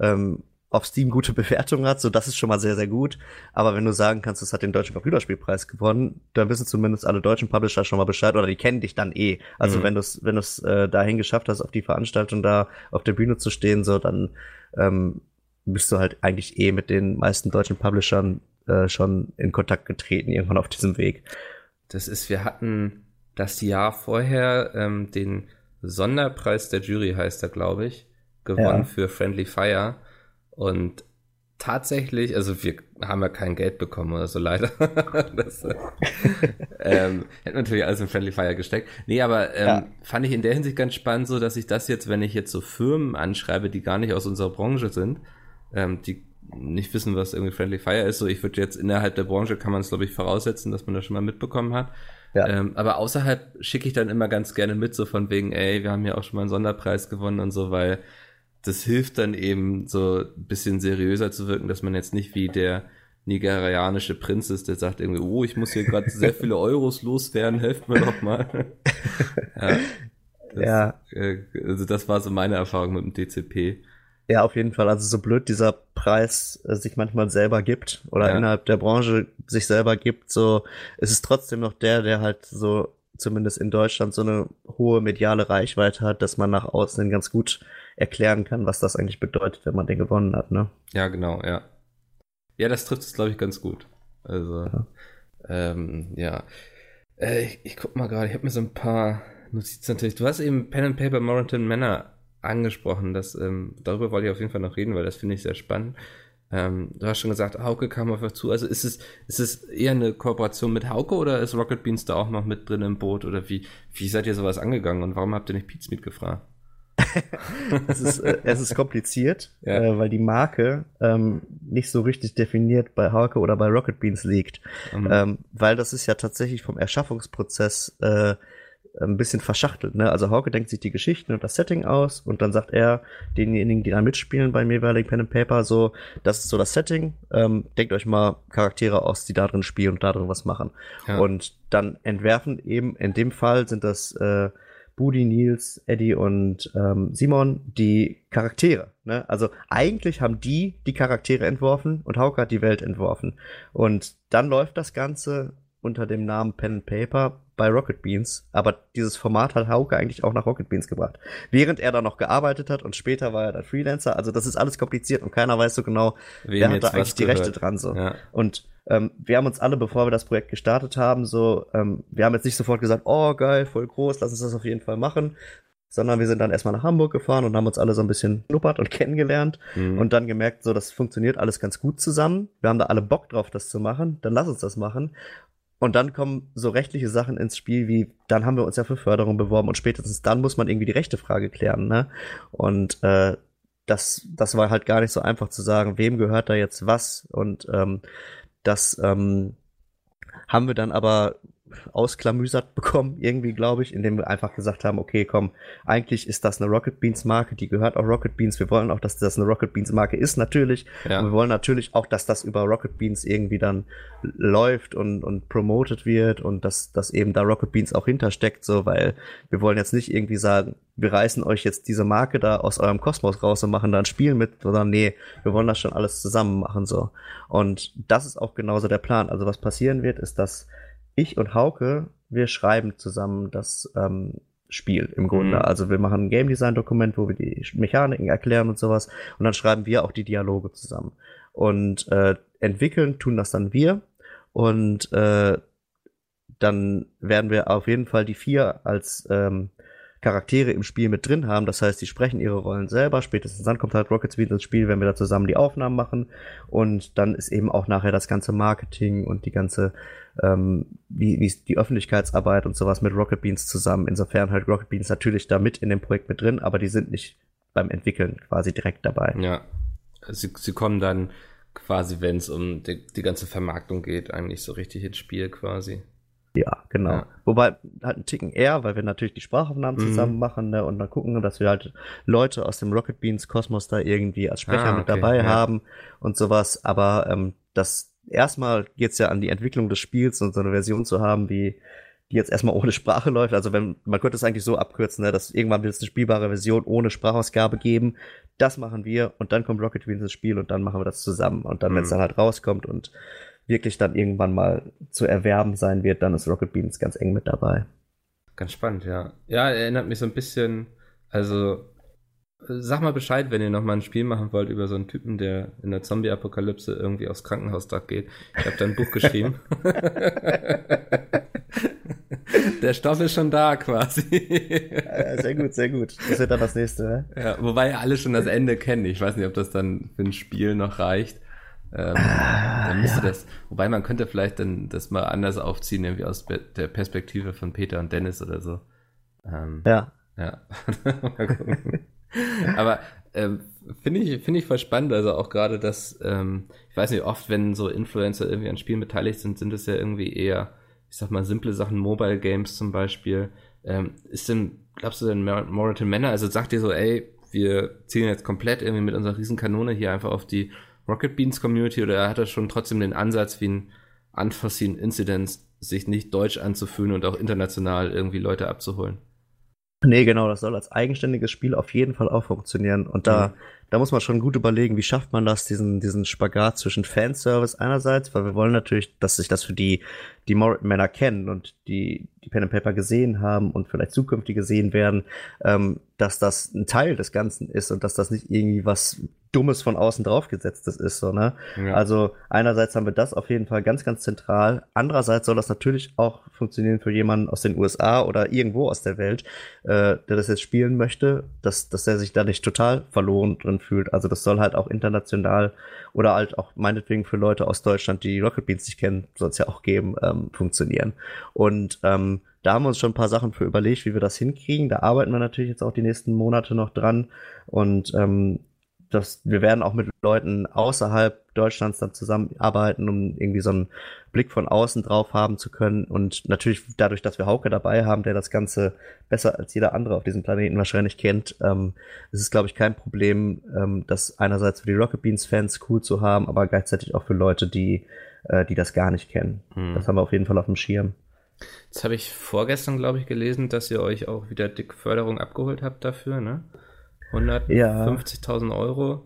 ähm, auf Steam gute Bewertungen hat, so das ist schon mal sehr, sehr gut. Aber wenn du sagen kannst, es hat den deutschen Computerspielpreis gewonnen, dann wissen zumindest alle deutschen Publisher schon mal Bescheid oder die kennen dich dann eh. Also mhm. wenn du es wenn du es äh, dahin geschafft hast, auf die Veranstaltung da auf der Bühne zu stehen, so dann ähm, bist du halt eigentlich eh mit den meisten deutschen Publishern äh, schon in Kontakt getreten, irgendwann auf diesem Weg. Das ist, wir hatten das Jahr vorher ähm, den Sonderpreis der Jury, heißt er, glaube ich, gewonnen ja. für Friendly Fire. Und tatsächlich, also wir haben ja kein Geld bekommen oder so leider. das äh, ähm, hätte natürlich alles in Friendly Fire gesteckt. Nee, aber ähm, ja. fand ich in der Hinsicht ganz spannend, so dass ich das jetzt, wenn ich jetzt so Firmen anschreibe, die gar nicht aus unserer Branche sind, ähm, die nicht wissen, was irgendwie Friendly Fire ist. So, ich würde jetzt innerhalb der Branche kann man es, glaube ich, voraussetzen, dass man das schon mal mitbekommen hat. Ja. Ähm, aber außerhalb schicke ich dann immer ganz gerne mit, so von wegen, ey, wir haben ja auch schon mal einen Sonderpreis gewonnen und so, weil das hilft dann eben so ein bisschen seriöser zu wirken, dass man jetzt nicht wie der nigerianische Prinz ist, der sagt irgendwie, oh, ich muss hier gerade sehr viele Euros loswerden, helft mir doch mal. ja. Das, ja. Äh, also das war so meine Erfahrung mit dem DCP. Ja, auf jeden Fall. Also so blöd dieser Preis äh, sich manchmal selber gibt oder ja. innerhalb der Branche sich selber gibt, so ist es trotzdem noch der, der halt so zumindest in Deutschland so eine hohe mediale Reichweite hat, dass man nach außen ganz gut erklären kann, was das eigentlich bedeutet, wenn man den gewonnen hat, ne? Ja, genau, ja. Ja, das trifft es, glaube ich, ganz gut. Also, ja. Ähm, ja. Äh, ich, ich guck mal gerade, ich habe mir so ein paar Notizen natürlich. Du hast eben Pen and Paper Mountain Männer angesprochen. Das, ähm, darüber wollte ich auf jeden Fall noch reden, weil das finde ich sehr spannend. Ähm, du hast schon gesagt, Hauke kam auf euch zu. Also ist es, ist es eher eine Kooperation mit Hauke oder ist Rocket Beans da auch noch mit drin im Boot? Oder wie, wie seid ihr sowas angegangen und warum habt ihr nicht Pizza mitgefragt? es, ist, äh, es ist kompliziert, ja. äh, weil die Marke ähm, nicht so richtig definiert bei Hauke oder bei Rocket Beans liegt. Mhm. Ähm, weil das ist ja tatsächlich vom Erschaffungsprozess äh, ein bisschen verschachtelt. Ne? Also Hauke denkt sich die Geschichten und das Setting aus und dann sagt er denjenigen, die da mitspielen beim jeweiligen Pen and Paper, so, das ist so das Setting, ähm, denkt euch mal Charaktere aus, die da drin spielen und da drin was machen. Ja. Und dann entwerfen eben, in dem Fall sind das äh, Budi, Nils, Eddie und ähm, Simon die Charaktere. Ne? Also eigentlich haben die die Charaktere entworfen und Hauke hat die Welt entworfen. Und dann läuft das Ganze unter dem Namen Pen and Paper bei Rocket Beans, aber dieses Format hat Hauke eigentlich auch nach Rocket Beans gebracht. Während er da noch gearbeitet hat und später war er dann Freelancer, also das ist alles kompliziert und keiner weiß so genau, Wem wer hat da eigentlich die Rechte dran so. Ja. Und ähm, wir haben uns alle, bevor wir das Projekt gestartet haben, so, ähm, wir haben jetzt nicht sofort gesagt, oh geil, voll groß, lass uns das auf jeden Fall machen, sondern wir sind dann erstmal nach Hamburg gefahren und haben uns alle so ein bisschen schnuppert und kennengelernt mhm. und dann gemerkt, so, das funktioniert alles ganz gut zusammen. Wir haben da alle Bock drauf, das zu machen, dann lass uns das machen. Und dann kommen so rechtliche Sachen ins Spiel, wie dann haben wir uns ja für Förderung beworben und spätestens dann muss man irgendwie die rechte Frage klären, ne? Und äh, das, das war halt gar nicht so einfach zu sagen, wem gehört da jetzt was und ähm, das ähm, haben wir dann aber ausklamüsert bekommen, irgendwie, glaube ich, indem wir einfach gesagt haben, okay, komm, eigentlich ist das eine Rocket Beans Marke, die gehört auch Rocket Beans. Wir wollen auch, dass das eine Rocket Beans Marke ist, natürlich. Ja. Und wir wollen natürlich auch, dass das über Rocket Beans irgendwie dann läuft und, und promoted wird und dass, dass eben da Rocket Beans auch hintersteckt, so, weil wir wollen jetzt nicht irgendwie sagen, wir reißen euch jetzt diese Marke da aus eurem Kosmos raus und machen da ein Spiel mit, sondern nee, wir wollen das schon alles zusammen machen, so. Und das ist auch genauso der Plan. Also was passieren wird, ist, dass ich und Hauke, wir schreiben zusammen das ähm, Spiel im Grunde. Mhm. Also wir machen ein Game Design Dokument, wo wir die Mechaniken erklären und sowas und dann schreiben wir auch die Dialoge zusammen. Und äh, entwickeln tun das dann wir und äh, dann werden wir auf jeden Fall die vier als ähm, Charaktere im Spiel mit drin haben. Das heißt, die sprechen ihre Rollen selber. Spätestens dann kommt halt Rocket Speed ins Spiel, wenn wir da zusammen die Aufnahmen machen. Und dann ist eben auch nachher das ganze Marketing und die ganze, ähm, wie, wie die Öffentlichkeitsarbeit und sowas mit Rocket Beans zusammen. Insofern halt Rocket Beans natürlich da mit in dem Projekt mit drin, aber die sind nicht beim Entwickeln quasi direkt dabei. Ja. Sie, sie kommen dann quasi, wenn es um die, die ganze Vermarktung geht, eigentlich so richtig ins Spiel quasi. Ja, genau. Ja. Wobei halt ein Ticken eher, weil wir natürlich die Sprachaufnahmen mhm. zusammen machen ne, und dann gucken, dass wir halt Leute aus dem Rocket Beans Kosmos da irgendwie als Sprecher ah, okay, mit dabei ja. haben und sowas. Aber ähm, das erstmal geht's ja an die Entwicklung des Spiels und so eine Version zu haben, wie die jetzt erstmal ohne Sprache läuft. Also wenn man könnte es eigentlich so abkürzen, ne, dass irgendwann wird es eine spielbare Version ohne Sprachausgabe geben. Das machen wir und dann kommt Rocket Beans ins Spiel und dann machen wir das zusammen. Und dann, mhm. wenn es dann halt rauskommt und wirklich dann irgendwann mal zu erwerben sein wird, dann ist Rocket Beans ganz eng mit dabei. Ganz spannend, ja. Ja, erinnert mich so ein bisschen, also sag mal Bescheid, wenn ihr nochmal ein Spiel machen wollt über so einen Typen, der in der Zombie-Apokalypse irgendwie aufs Krankenhausdach geht. Ich habe da ein Buch geschrieben. der Stoff ist schon da quasi. sehr gut, sehr gut. Das wird dann das nächste, ne? Ja, wobei alle schon das Ende kennen. Ich weiß nicht, ob das dann für ein Spiel noch reicht. Ähm, ah, dann müsste ja. das, wobei man könnte vielleicht dann das mal anders aufziehen, irgendwie aus der Perspektive von Peter und Dennis oder so. Ähm, ja. Ja. Aber ähm, finde ich, finde ich voll spannend, also auch gerade das, ähm, ich weiß nicht, oft, wenn so Influencer irgendwie an Spielen beteiligt sind, sind es ja irgendwie eher, ich sag mal, simple Sachen, Mobile Games zum Beispiel. Ähm, ist denn, glaubst du denn Mortal Manor, also sagt ihr so, ey, wir zielen jetzt komplett irgendwie mit unserer Riesenkanone hier einfach auf die Rocket Beans Community oder hat er schon trotzdem den Ansatz wie ein Unforeseen Incidents, sich nicht deutsch anzufühlen und auch international irgendwie Leute abzuholen? Nee, genau, das soll als eigenständiges Spiel auf jeden Fall auch funktionieren. Und da, mhm. Da muss man schon gut überlegen, wie schafft man das, diesen, diesen Spagat zwischen Fanservice einerseits, weil wir wollen natürlich, dass sich das für die, die Männer kennen und die, die Pen and Paper gesehen haben und vielleicht zukünftige sehen werden, ähm, dass das ein Teil des Ganzen ist und dass das nicht irgendwie was Dummes von außen draufgesetztes ist, so, ne? Ja. Also einerseits haben wir das auf jeden Fall ganz, ganz zentral. Andererseits soll das natürlich auch funktionieren für jemanden aus den USA oder irgendwo aus der Welt, äh, der das jetzt spielen möchte, dass, dass er sich da nicht total verloren drin fühlt. Also das soll halt auch international oder halt auch meinetwegen für Leute aus Deutschland, die Rocket Beans nicht kennen, soll es ja auch geben, ähm, funktionieren. Und ähm, da haben wir uns schon ein paar Sachen für überlegt, wie wir das hinkriegen. Da arbeiten wir natürlich jetzt auch die nächsten Monate noch dran. Und ähm, das, wir werden auch mit Leuten außerhalb Deutschlands dann zusammenarbeiten, um irgendwie so einen Blick von außen drauf haben zu können. Und natürlich dadurch, dass wir Hauke dabei haben, der das Ganze besser als jeder andere auf diesem Planeten wahrscheinlich kennt, ähm, ist es, glaube ich, kein Problem, ähm, das einerseits für die Rocket Beans Fans cool zu haben, aber gleichzeitig auch für Leute, die, äh, die das gar nicht kennen. Hm. Das haben wir auf jeden Fall auf dem Schirm. Jetzt habe ich vorgestern, glaube ich, gelesen, dass ihr euch auch wieder dick Förderung abgeholt habt dafür, ne? 150.000 ja. Euro.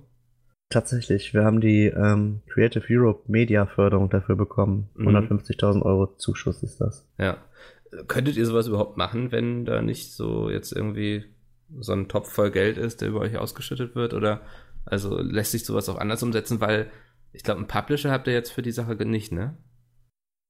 Tatsächlich. Wir haben die ähm, Creative Europe Media Förderung dafür bekommen. Mhm. 150.000 Euro Zuschuss ist das. Ja. Könntet ihr sowas überhaupt machen, wenn da nicht so jetzt irgendwie so ein Topf voll Geld ist, der über euch ausgeschüttet wird? Oder also lässt sich sowas auch anders umsetzen? Weil ich glaube, einen Publisher habt ihr jetzt für die Sache nicht, ne?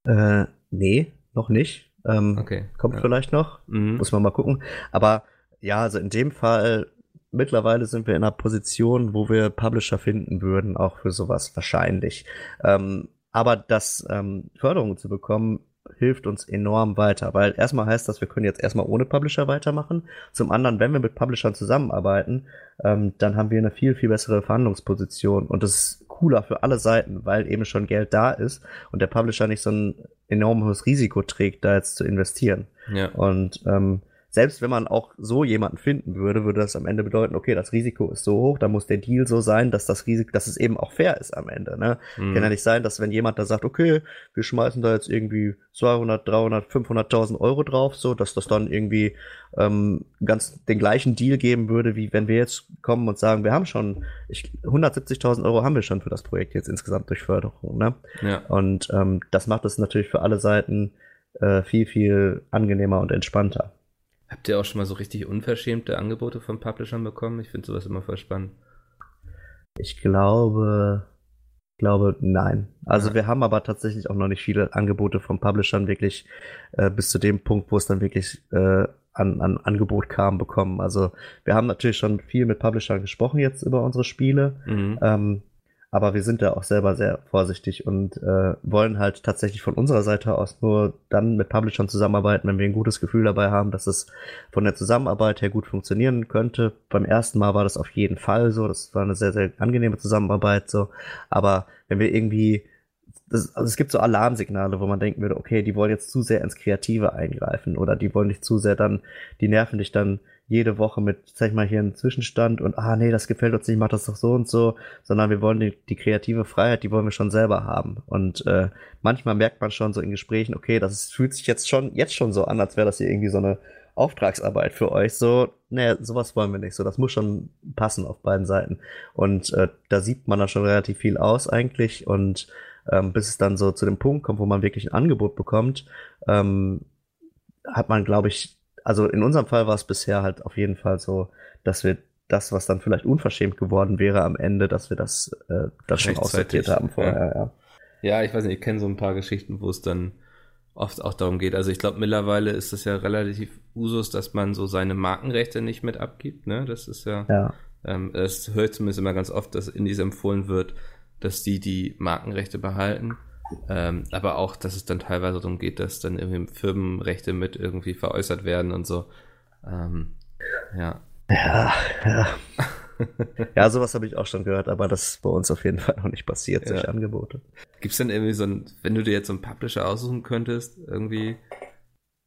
Äh, nee, noch nicht. Ähm, Okay. Kommt ja. vielleicht noch. Mhm. Muss man mal gucken. Aber ja, also in dem Fall, mittlerweile sind wir in einer Position, wo wir Publisher finden würden, auch für sowas wahrscheinlich. Ähm, aber das ähm, Förderung zu bekommen, hilft uns enorm weiter, weil erstmal heißt das, wir können jetzt erstmal ohne Publisher weitermachen. Zum anderen, wenn wir mit Publishern zusammenarbeiten, ähm, dann haben wir eine viel, viel bessere Verhandlungsposition und das ist cooler für alle Seiten, weil eben schon Geld da ist und der Publisher nicht so ein enormes Risiko trägt, da jetzt zu investieren. Ja. Und ähm, selbst wenn man auch so jemanden finden würde, würde das am Ende bedeuten, okay, das Risiko ist so hoch, da muss der Deal so sein, dass das Risiko, dass es eben auch fair ist am Ende. Ne? Mhm. Kann ja nicht sein, dass wenn jemand da sagt, okay, wir schmeißen da jetzt irgendwie 200, 300, 500.000 Euro drauf, so, dass das dann irgendwie ähm, ganz den gleichen Deal geben würde, wie wenn wir jetzt kommen und sagen, wir haben schon, ich, 170.000 Euro haben wir schon für das Projekt jetzt insgesamt durch Förderung. Ne? Ja. Und ähm, das macht es natürlich für alle Seiten äh, viel, viel angenehmer und entspannter. Habt ihr auch schon mal so richtig unverschämte Angebote von Publishern bekommen? Ich finde sowas immer voll spannend. Ich glaube, glaube nein. Also Ja. wir haben aber tatsächlich auch noch nicht viele Angebote von Publishern wirklich äh, bis zu dem Punkt, wo es dann wirklich äh, an, an Angebot kam, bekommen. Also wir haben natürlich schon viel mit Publishern gesprochen jetzt über unsere Spiele. Mhm. Ähm, aber wir sind da auch selber sehr vorsichtig und äh, wollen halt tatsächlich von unserer Seite aus nur dann mit Publishern zusammenarbeiten, wenn wir ein gutes Gefühl dabei haben, dass es von der Zusammenarbeit her gut funktionieren könnte. Beim ersten Mal war das auf jeden Fall so. Das war eine sehr, sehr angenehme Zusammenarbeit so. Aber wenn wir irgendwie das, also es gibt so Alarmsignale, wo man denken würde, okay, die wollen jetzt zu sehr ins Kreative eingreifen oder die wollen nicht zu sehr dann, die nerven dich dann jede Woche mit, zeig mal hier einen Zwischenstand und ah nee, das gefällt uns nicht, mach das doch so und so, sondern wir wollen die, die kreative Freiheit, die wollen wir schon selber haben. Und äh, manchmal merkt man schon so in Gesprächen, okay, das ist, fühlt sich jetzt schon, jetzt schon so an, als wäre das hier irgendwie so eine Auftragsarbeit für euch. So, nee, sowas wollen wir nicht. So, das muss schon passen auf beiden Seiten. Und äh, da sieht man dann schon relativ viel aus eigentlich. Und ähm, bis es dann so zu dem Punkt kommt, wo man wirklich ein Angebot bekommt, ähm, hat man, glaube ich, also in unserem Fall war es bisher halt auf jeden Fall so, dass wir das, was dann vielleicht unverschämt geworden wäre am Ende, dass wir das, äh, das schon aussortiert haben vorher, ja. Ja, ich weiß nicht, ich kenne so ein paar Geschichten, wo es dann oft auch darum geht. Also ich glaube, mittlerweile ist es ja relativ Usus, dass man so seine Markenrechte nicht mit abgibt. Ne? Das ist ja, Ja, ähm, das höre ich zumindest immer ganz oft, dass Indies empfohlen wird, dass die die Markenrechte behalten. Ähm, aber auch, dass es dann teilweise darum geht, dass dann irgendwie Firmenrechte mit irgendwie veräußert werden und so. Ähm, ja. ja, ja. ja, sowas habe ich auch schon gehört, aber das ist bei uns auf jeden Fall noch nicht passiert, solche Ja. Angebote. Gibt's denn irgendwie so ein, wenn du dir jetzt so einen Publisher aussuchen könntest, irgendwie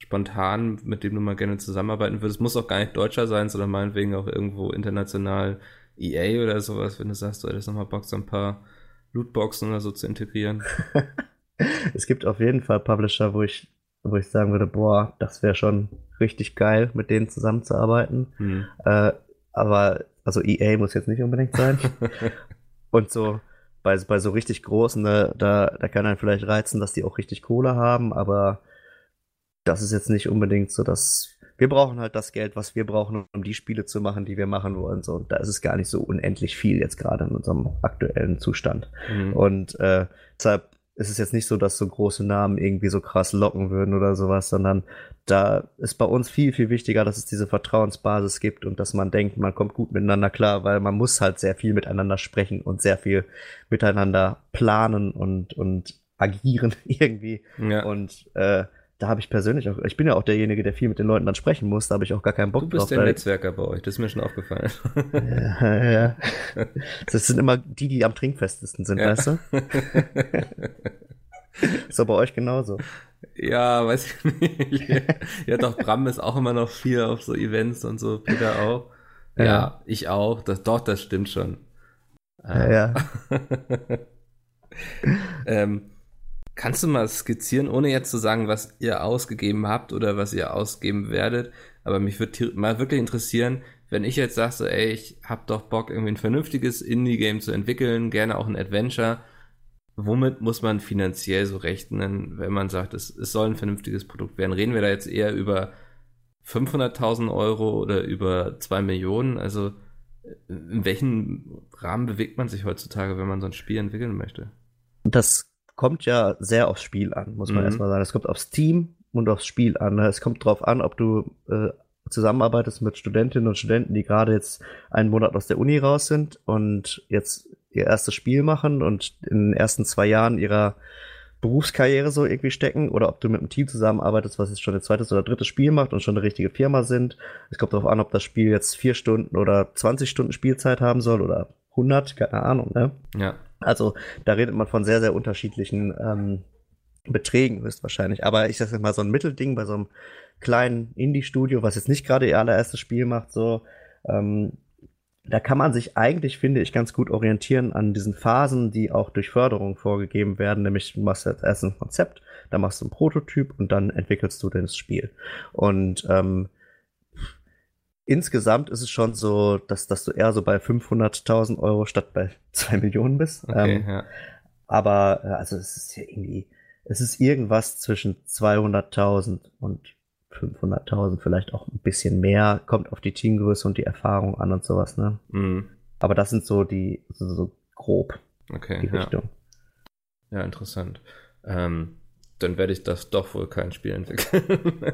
spontan, mit dem du mal gerne zusammenarbeiten würdest, muss auch gar nicht Deutscher sein, sondern meinetwegen auch irgendwo international EA oder sowas, wenn du sagst, du hättest nochmal Bock, so ein paar Lootboxen oder so zu integrieren. Es gibt auf jeden Fall Publisher, wo ich, wo ich sagen würde, boah, das wäre schon richtig geil, mit denen zusammenzuarbeiten. Hm. Äh, aber, also EA muss jetzt nicht unbedingt sein. Und so, bei, bei so richtig großen, ne, da, da kann einen vielleicht reizen, dass die auch richtig Kohle haben, aber das ist jetzt nicht unbedingt so, dass wir brauchen halt das Geld, was wir brauchen, um die Spiele zu machen, die wir machen wollen. So, und da ist es gar nicht so unendlich viel jetzt gerade in unserem aktuellen Zustand. Hm. Und äh, deshalb ist es jetzt nicht so, dass so große Namen irgendwie so krass locken würden oder sowas, sondern da ist bei uns viel, viel wichtiger, dass es diese Vertrauensbasis gibt und dass man denkt, man kommt gut miteinander klar, weil man muss halt sehr viel miteinander sprechen und sehr viel miteinander planen und, und agieren irgendwie. Ja. Und äh, da habe ich persönlich auch, ich bin ja auch derjenige, der viel mit den Leuten dann sprechen muss, da habe ich auch gar keinen Bock du bist drauf. der Netzwerker bei euch, das ist mir schon aufgefallen. ja, ja. Das sind immer die, die am trinkfestesten sind, Ja. weißt du? Ist doch bei euch genauso. Ja, weiß ich nicht. Ja, doch, Bram ist auch immer noch viel auf so Events und so, Peter auch. Ja, Ja. ich auch. Das, doch, das stimmt schon. Ja, ja. ähm, kannst du mal skizzieren, ohne jetzt zu sagen, was ihr ausgegeben habt oder was ihr ausgeben werdet, aber mich würde mal wirklich interessieren, wenn ich jetzt sage, so, ey, ich hab doch Bock, irgendwie ein vernünftiges Indie-Game zu entwickeln, gerne auch ein Adventure, womit muss man finanziell so rechnen, wenn man sagt, es, es soll ein vernünftiges Produkt werden? Reden wir da jetzt eher über 500.000 Euro oder über 2 Millionen? Also in welchem Rahmen bewegt man sich heutzutage, wenn man so ein Spiel entwickeln möchte? Das kommt ja sehr aufs Spiel an, muss man mhm. erstmal sagen. Es kommt aufs Team und aufs Spiel an. Es kommt drauf an, ob du äh, zusammenarbeitest mit Studentinnen und Studenten, die gerade jetzt einen Monat aus der Uni raus sind und jetzt ihr erstes Spiel machen und in den ersten zwei Jahren ihrer Berufskarriere so irgendwie stecken oder ob du mit einem Team zusammenarbeitest, was jetzt schon ein zweites oder drittes Spiel macht und schon eine richtige Firma sind. Es kommt darauf an, ob das Spiel jetzt vier Stunden oder 20 Stunden Spielzeit haben soll oder 100, keine Ahnung, ne? Ja. Also da redet man von sehr, sehr unterschiedlichen ähm, Beträgen höchstwahrscheinlich. Aber ich sag jetzt mal so ein Mittelding bei so einem kleinen Indie-Studio, was jetzt nicht gerade ihr allererstes Spiel macht, so, ähm, da kann man sich eigentlich, finde ich, ganz gut orientieren an diesen Phasen, die auch durch Förderung vorgegeben werden. Nämlich, du machst jetzt erst ein Konzept, dann machst du ein Prototyp und dann entwickelst du das Spiel. Und ähm, insgesamt ist es schon so, dass, dass du eher so bei 500.000 Euro statt bei 2 Millionen bist. Okay, ähm, ja. Aber äh, also es ist ja irgendwie, es ist irgendwas zwischen 200.000 und 500.000, vielleicht auch ein bisschen mehr, kommt auf die Teamgröße und die Erfahrung an und sowas, ne? Mhm. Aber das sind so die, so, so grob okay, die Richtung. Ja, ja interessant. Ähm, dann werde ich das doch wohl kein Spiel entwickeln.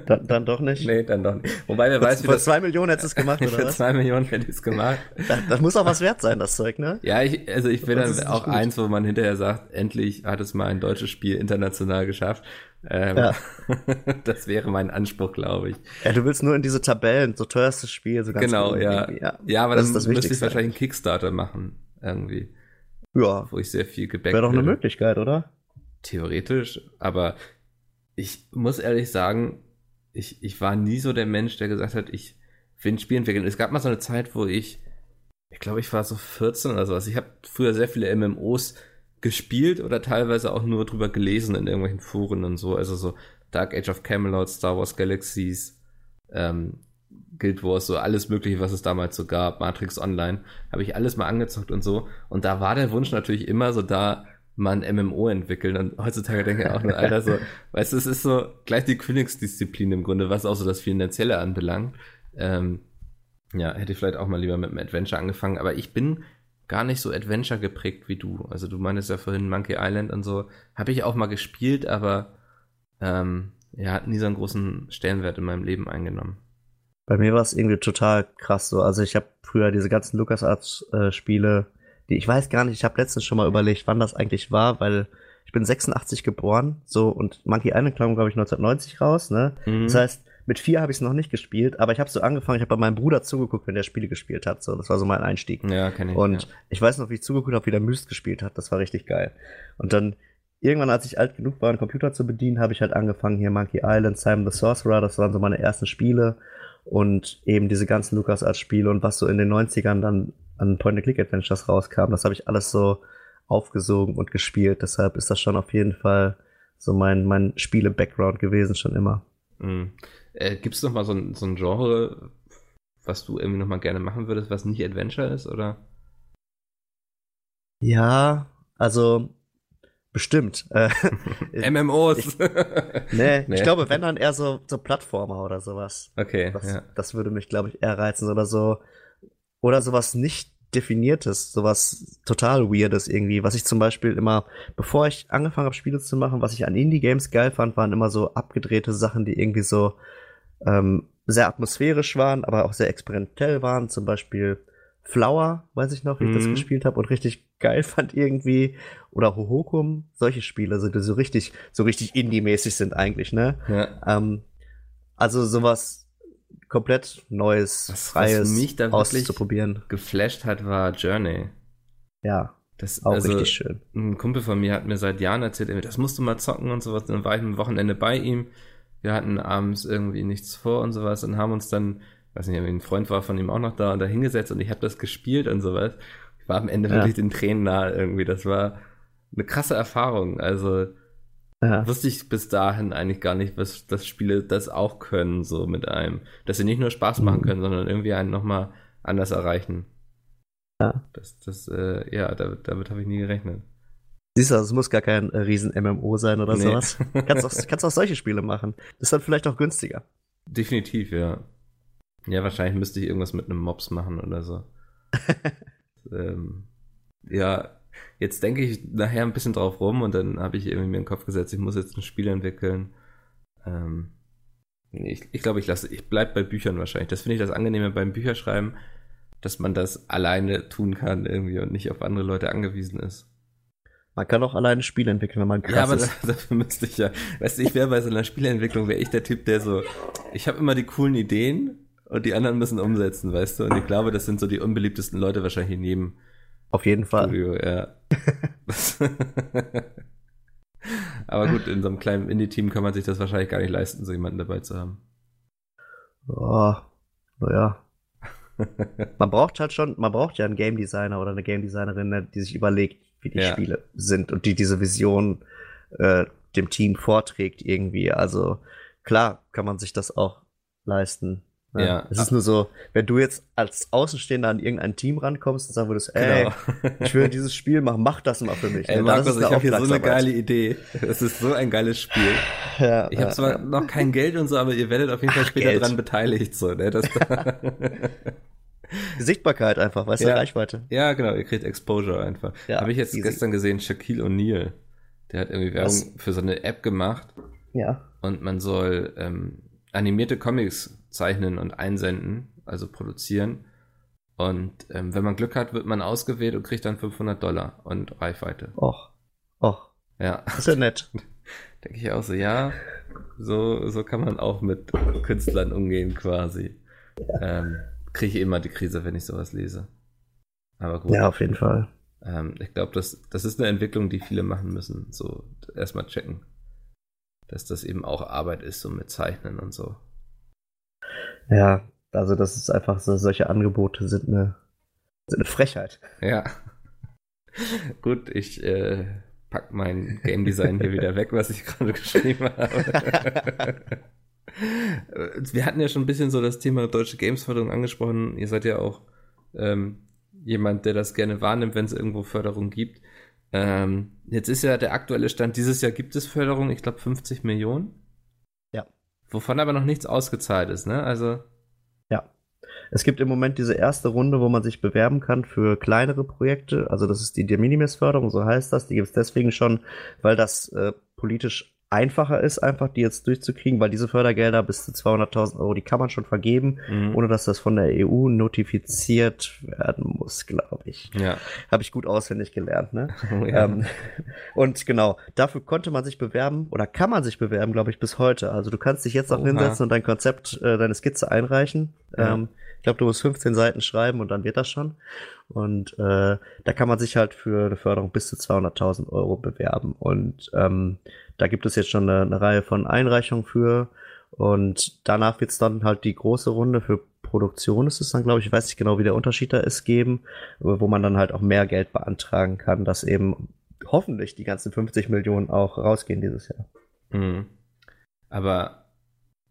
Dann, dann doch nicht? Nee, dann doch nicht. Wobei, wer weiß, wie das... zwei Millionen hättest du es gemacht, oder Für was? zwei Millionen hätte ich es gemacht. Das, das, muss auch was wert sein, das Zeug, ne? Ja, ich, also ich will dann auch eins, wo man hinterher sagt, endlich hat es mal ein deutsches Spiel international geschafft. Ähm, ja. das wäre mein Anspruch, glaube ich. Ja, du willst nur in diese Tabellen, so teuerstes Spiel, so ganz Genau, ja. ja. Ja, aber das dann müsste ich wahrscheinlich einen Kickstarter machen, irgendwie. Ja. Wo ich sehr viel gebackt Wäre doch eine Möglichkeit, oder? Theoretisch, aber ich muss ehrlich sagen, ich, ich war nie so der Mensch, der gesagt hat, ich will ein Spiel entwickeln. Es gab mal so eine Zeit, wo ich, ich glaube, ich war so 14 oder sowas. Ich habe früher sehr viele MMOs gespielt oder teilweise auch nur drüber gelesen in irgendwelchen Foren und so. Also so Dark Age of Camelot, Star Wars Galaxies, ähm, Guild Wars, so alles mögliche, was es damals so gab, Matrix Online, habe ich alles mal angezockt und so. Und da war der Wunsch natürlich immer so da, mal ein MMO entwickeln. Und heutzutage denke ich auch nur, Alter, so, weißt du, es ist so gleich die Königsdisziplin im Grunde, was auch so das Finanzielle anbelangt. Ähm, ja, hätte ich vielleicht auch mal lieber mit einem Adventure angefangen, aber ich bin gar nicht so Adventure geprägt wie du. Also du meinst ja vorhin Monkey Island und so. Habe ich auch mal gespielt, aber ähm, ja, hat nie so einen großen Stellenwert in meinem Leben eingenommen. Bei mir war es irgendwie total krass so. Also ich habe früher diese ganzen LucasArts-Spiele äh, die ich weiß gar nicht, ich habe letztens schon mal überlegt, wann das eigentlich war, weil ich bin 86 geboren, so und Monkey Island kam glaube ich 1990 raus, ne? Mhm. Das heißt, mit vier habe ich es noch nicht gespielt, aber ich habe so angefangen, ich habe bei meinem Bruder zugeguckt, wenn der Spiele gespielt hat, so das war so mein Einstieg. Ja, kenn ich. Und ja. ich weiß noch, wie ich zugeguckt habe, wie der Myst gespielt hat, das war richtig geil. Und dann irgendwann, als ich alt genug war, einen Computer zu bedienen, habe ich halt angefangen hier Monkey Island, Simon the Sorcerer, das waren so meine ersten Spiele und eben diese ganzen LucasArts-Spiele und was so in den 90ern dann an Point-and-Click-Adventures rauskam, das habe ich alles so aufgesogen und gespielt. Deshalb ist das schon auf jeden Fall so mein, mein Spiele-Background gewesen, schon immer. Mhm. Äh, Gibt es noch mal so ein, so ein Genre, was du irgendwie noch mal gerne machen würdest, was nicht Adventure ist, oder? Ja, also bestimmt. Äh, MMOs. Ich, nee, nee, ich glaube, wenn dann eher so, so Plattformer oder sowas. Okay. Das, ja. das würde mich, glaube ich, eher reizen. Oder so oder sowas nicht definiertes, sowas total weirdes irgendwie, was ich zum Beispiel immer, bevor ich angefangen habe, Spiele zu machen, was ich an Indie-Games geil fand, waren immer so abgedrehte Sachen, die irgendwie so ähm, sehr atmosphärisch waren, aber auch sehr experimentell waren, zum Beispiel Flower, weiß ich noch, wie ich das Mhm. gespielt habe und richtig geil fand irgendwie. Oder Hohokum, solche Spiele sind, die so richtig, so richtig Indie-mäßig sind eigentlich, ne? ja. Ähm, also sowas komplett Neues, Was- was Freies mich da wirklich- auszuprobieren. Geflasht hat, war Journey. Ja, Das, auch also, richtig schön. Ein Kumpel von mir hat mir seit Jahren erzählt, das musst du mal zocken und sowas. Dann war ich am Wochenende bei ihm. Wir hatten abends irgendwie nichts vor und sowas und haben uns dann, weiß nicht, ein Freund war von ihm auch noch da und da hingesetzt und ich habe das gespielt und sowas. Ich war am Ende Ja. wirklich den Tränen nahe irgendwie. Das war eine krasse Erfahrung. Also Ja. wusste ich bis dahin eigentlich gar nicht, was dass Spiele das auch können, so mit einem. Dass sie nicht nur Spaß machen Mhm. können, sondern irgendwie einen nochmal anders erreichen. Ja. Das, das, äh, ja, damit, damit habe ich nie gerechnet. Siehst du, also es muss gar kein äh, Riesen-MMO sein oder Nee. sowas. kannst, auch, kannst auch solche Spiele machen. ist dann vielleicht auch günstiger. Definitiv, ja. Ja, wahrscheinlich müsste ich irgendwas mit einem Mops machen oder so. ähm, ja, jetzt denke ich nachher ein bisschen drauf rum und dann habe ich irgendwie mir in den Kopf gesetzt, ich muss jetzt ein Spiel entwickeln. Ähm, nee, ich ich glaube, ich lasse, ich bleib bei Büchern wahrscheinlich. Das finde ich das Angenehme beim Bücherschreiben, dass man das alleine tun kann irgendwie und nicht auf andere Leute angewiesen ist. Man kann auch alleine Spiele entwickeln, wenn man krass Ja, aber ist. da, dafür müsste ich ja, weißt du, ich wäre bei so einer Spieleentwicklung, wäre ich der Typ, der so, ich habe immer die coolen Ideen und die anderen müssen umsetzen, weißt du? Und ich glaube, das sind so die unbeliebtesten Leute wahrscheinlich in jedem Auf jeden Fall. Studio, ja. Aber gut, in so einem kleinen Indie-Team kann man sich das wahrscheinlich gar nicht leisten, so jemanden dabei zu haben. Oh, naja. Man braucht halt schon, man braucht ja einen Game Designer oder eine Game Designerin, ne, die sich überlegt, wie die Ja. Spiele sind und die diese Vision äh, dem Team vorträgt irgendwie. Also klar kann man sich das auch leisten. Ja. Es ist nur so, wenn du jetzt als Außenstehender an irgendein Team rankommst und sagen würdest, ey, Genau. ich will dieses Spiel machen, mach das mal für mich. Ey? Markus, Das ist ich habe hier so eine geile Idee. Das ist so ein geiles Spiel. Ja, Ich habe ja, zwar ja. noch kein Geld und so, aber ihr werdet auf jeden Fall Ach, später Geld. dran beteiligt. So, ne? das, Sichtbarkeit einfach, weißt du. Reichweite. ja, genau, ihr kriegt Exposure einfach. Ja, habe ich jetzt easy. gestern gesehen, Shaquille O'Neal. Der hat irgendwie Werbung Was? für so eine App gemacht Ja. und man soll ähm, animierte Comics zeichnen und einsenden, also produzieren. Und ähm, wenn man Glück hat, wird man ausgewählt und kriegt dann 500 Dollar und Reichweite. Och. Och. Ja, Das ist ja nett. denke ich auch so, ja, so, so kann man auch mit Künstlern umgehen quasi. Ähm, Kriege ich immer die Krise, wenn ich sowas lese. Aber gut. Ja, auf jeden Fall. Ähm, ich glaube, das, das ist eine Entwicklung, die viele machen müssen. So erstmal checken, dass das eben auch Arbeit ist, so mit Zeichnen und so. Ja, also das ist einfach so, solche Angebote sind eine, sind eine Frechheit. Ja. Gut, ich äh, pack mein Game Design hier wieder weg, was ich gerade geschrieben habe. Wir hatten ja schon ein bisschen so das Thema deutsche Gamesförderung angesprochen. Ihr seid ja auch ähm, jemand, der das gerne wahrnimmt, wenn es irgendwo Förderung gibt. Ähm, jetzt ist ja der aktuelle Stand, dieses Jahr gibt es Förderung, ich glaube 50 Millionen. Wovon aber noch nichts ausgezahlt ist, ne? Also, Ja. Es gibt im Moment diese erste Runde, wo man sich bewerben kann für kleinere Projekte. Also das ist die De Minimis-Förderung, so heißt das. Die gibt es deswegen schon, weil das äh, politisch einfacher ist, einfach die jetzt durchzukriegen, weil diese Fördergelder bis zu 200.000 Euro, die kann man schon vergeben, mhm. ohne dass das von der EU notifiziert werden muss, glaube ich. ja. Habe ich gut auswendig gelernt, ne? Oh, ja. Ähm, und genau, dafür konnte man sich bewerben oder kann man sich bewerben, glaube ich, bis heute. Also du kannst dich jetzt auch Oha. hinsetzen und dein Konzept, äh, deine Skizze einreichen. Ja. Ähm, ich glaube, du musst 15 Seiten schreiben und dann wird das schon. Und äh, da kann man sich halt für eine Förderung bis zu 200.000 Euro bewerben. Und ähm, da gibt es jetzt schon eine, eine Reihe von Einreichungen für. Und danach wird es dann halt die große Runde für Produktion ist es dann, glaube ich, weiß nicht genau, wie der Unterschied da ist, geben, wo man dann halt auch mehr Geld beantragen kann, dass eben hoffentlich die ganzen 50 Millionen auch rausgehen dieses Jahr. Mhm. Aber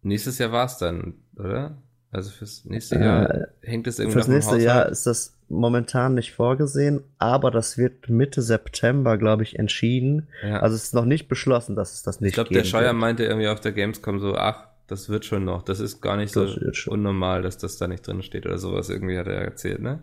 nächstes Jahr war es dann, oder? Also fürs nächste Jahr Äh, hängt es irgendwie Fürs nächste Jahr ist das momentan nicht vorgesehen, aber das wird Mitte September, glaube ich, entschieden. Ja. Also es ist noch nicht beschlossen, dass es das nicht ich glaube, der Scheuer wird. meinte irgendwie auf der Gamescom so, ach, das wird schon noch. Das ist gar nicht Das so unnormal, dass das da nicht drin steht oder sowas. Irgendwie hat er erzählt, ne?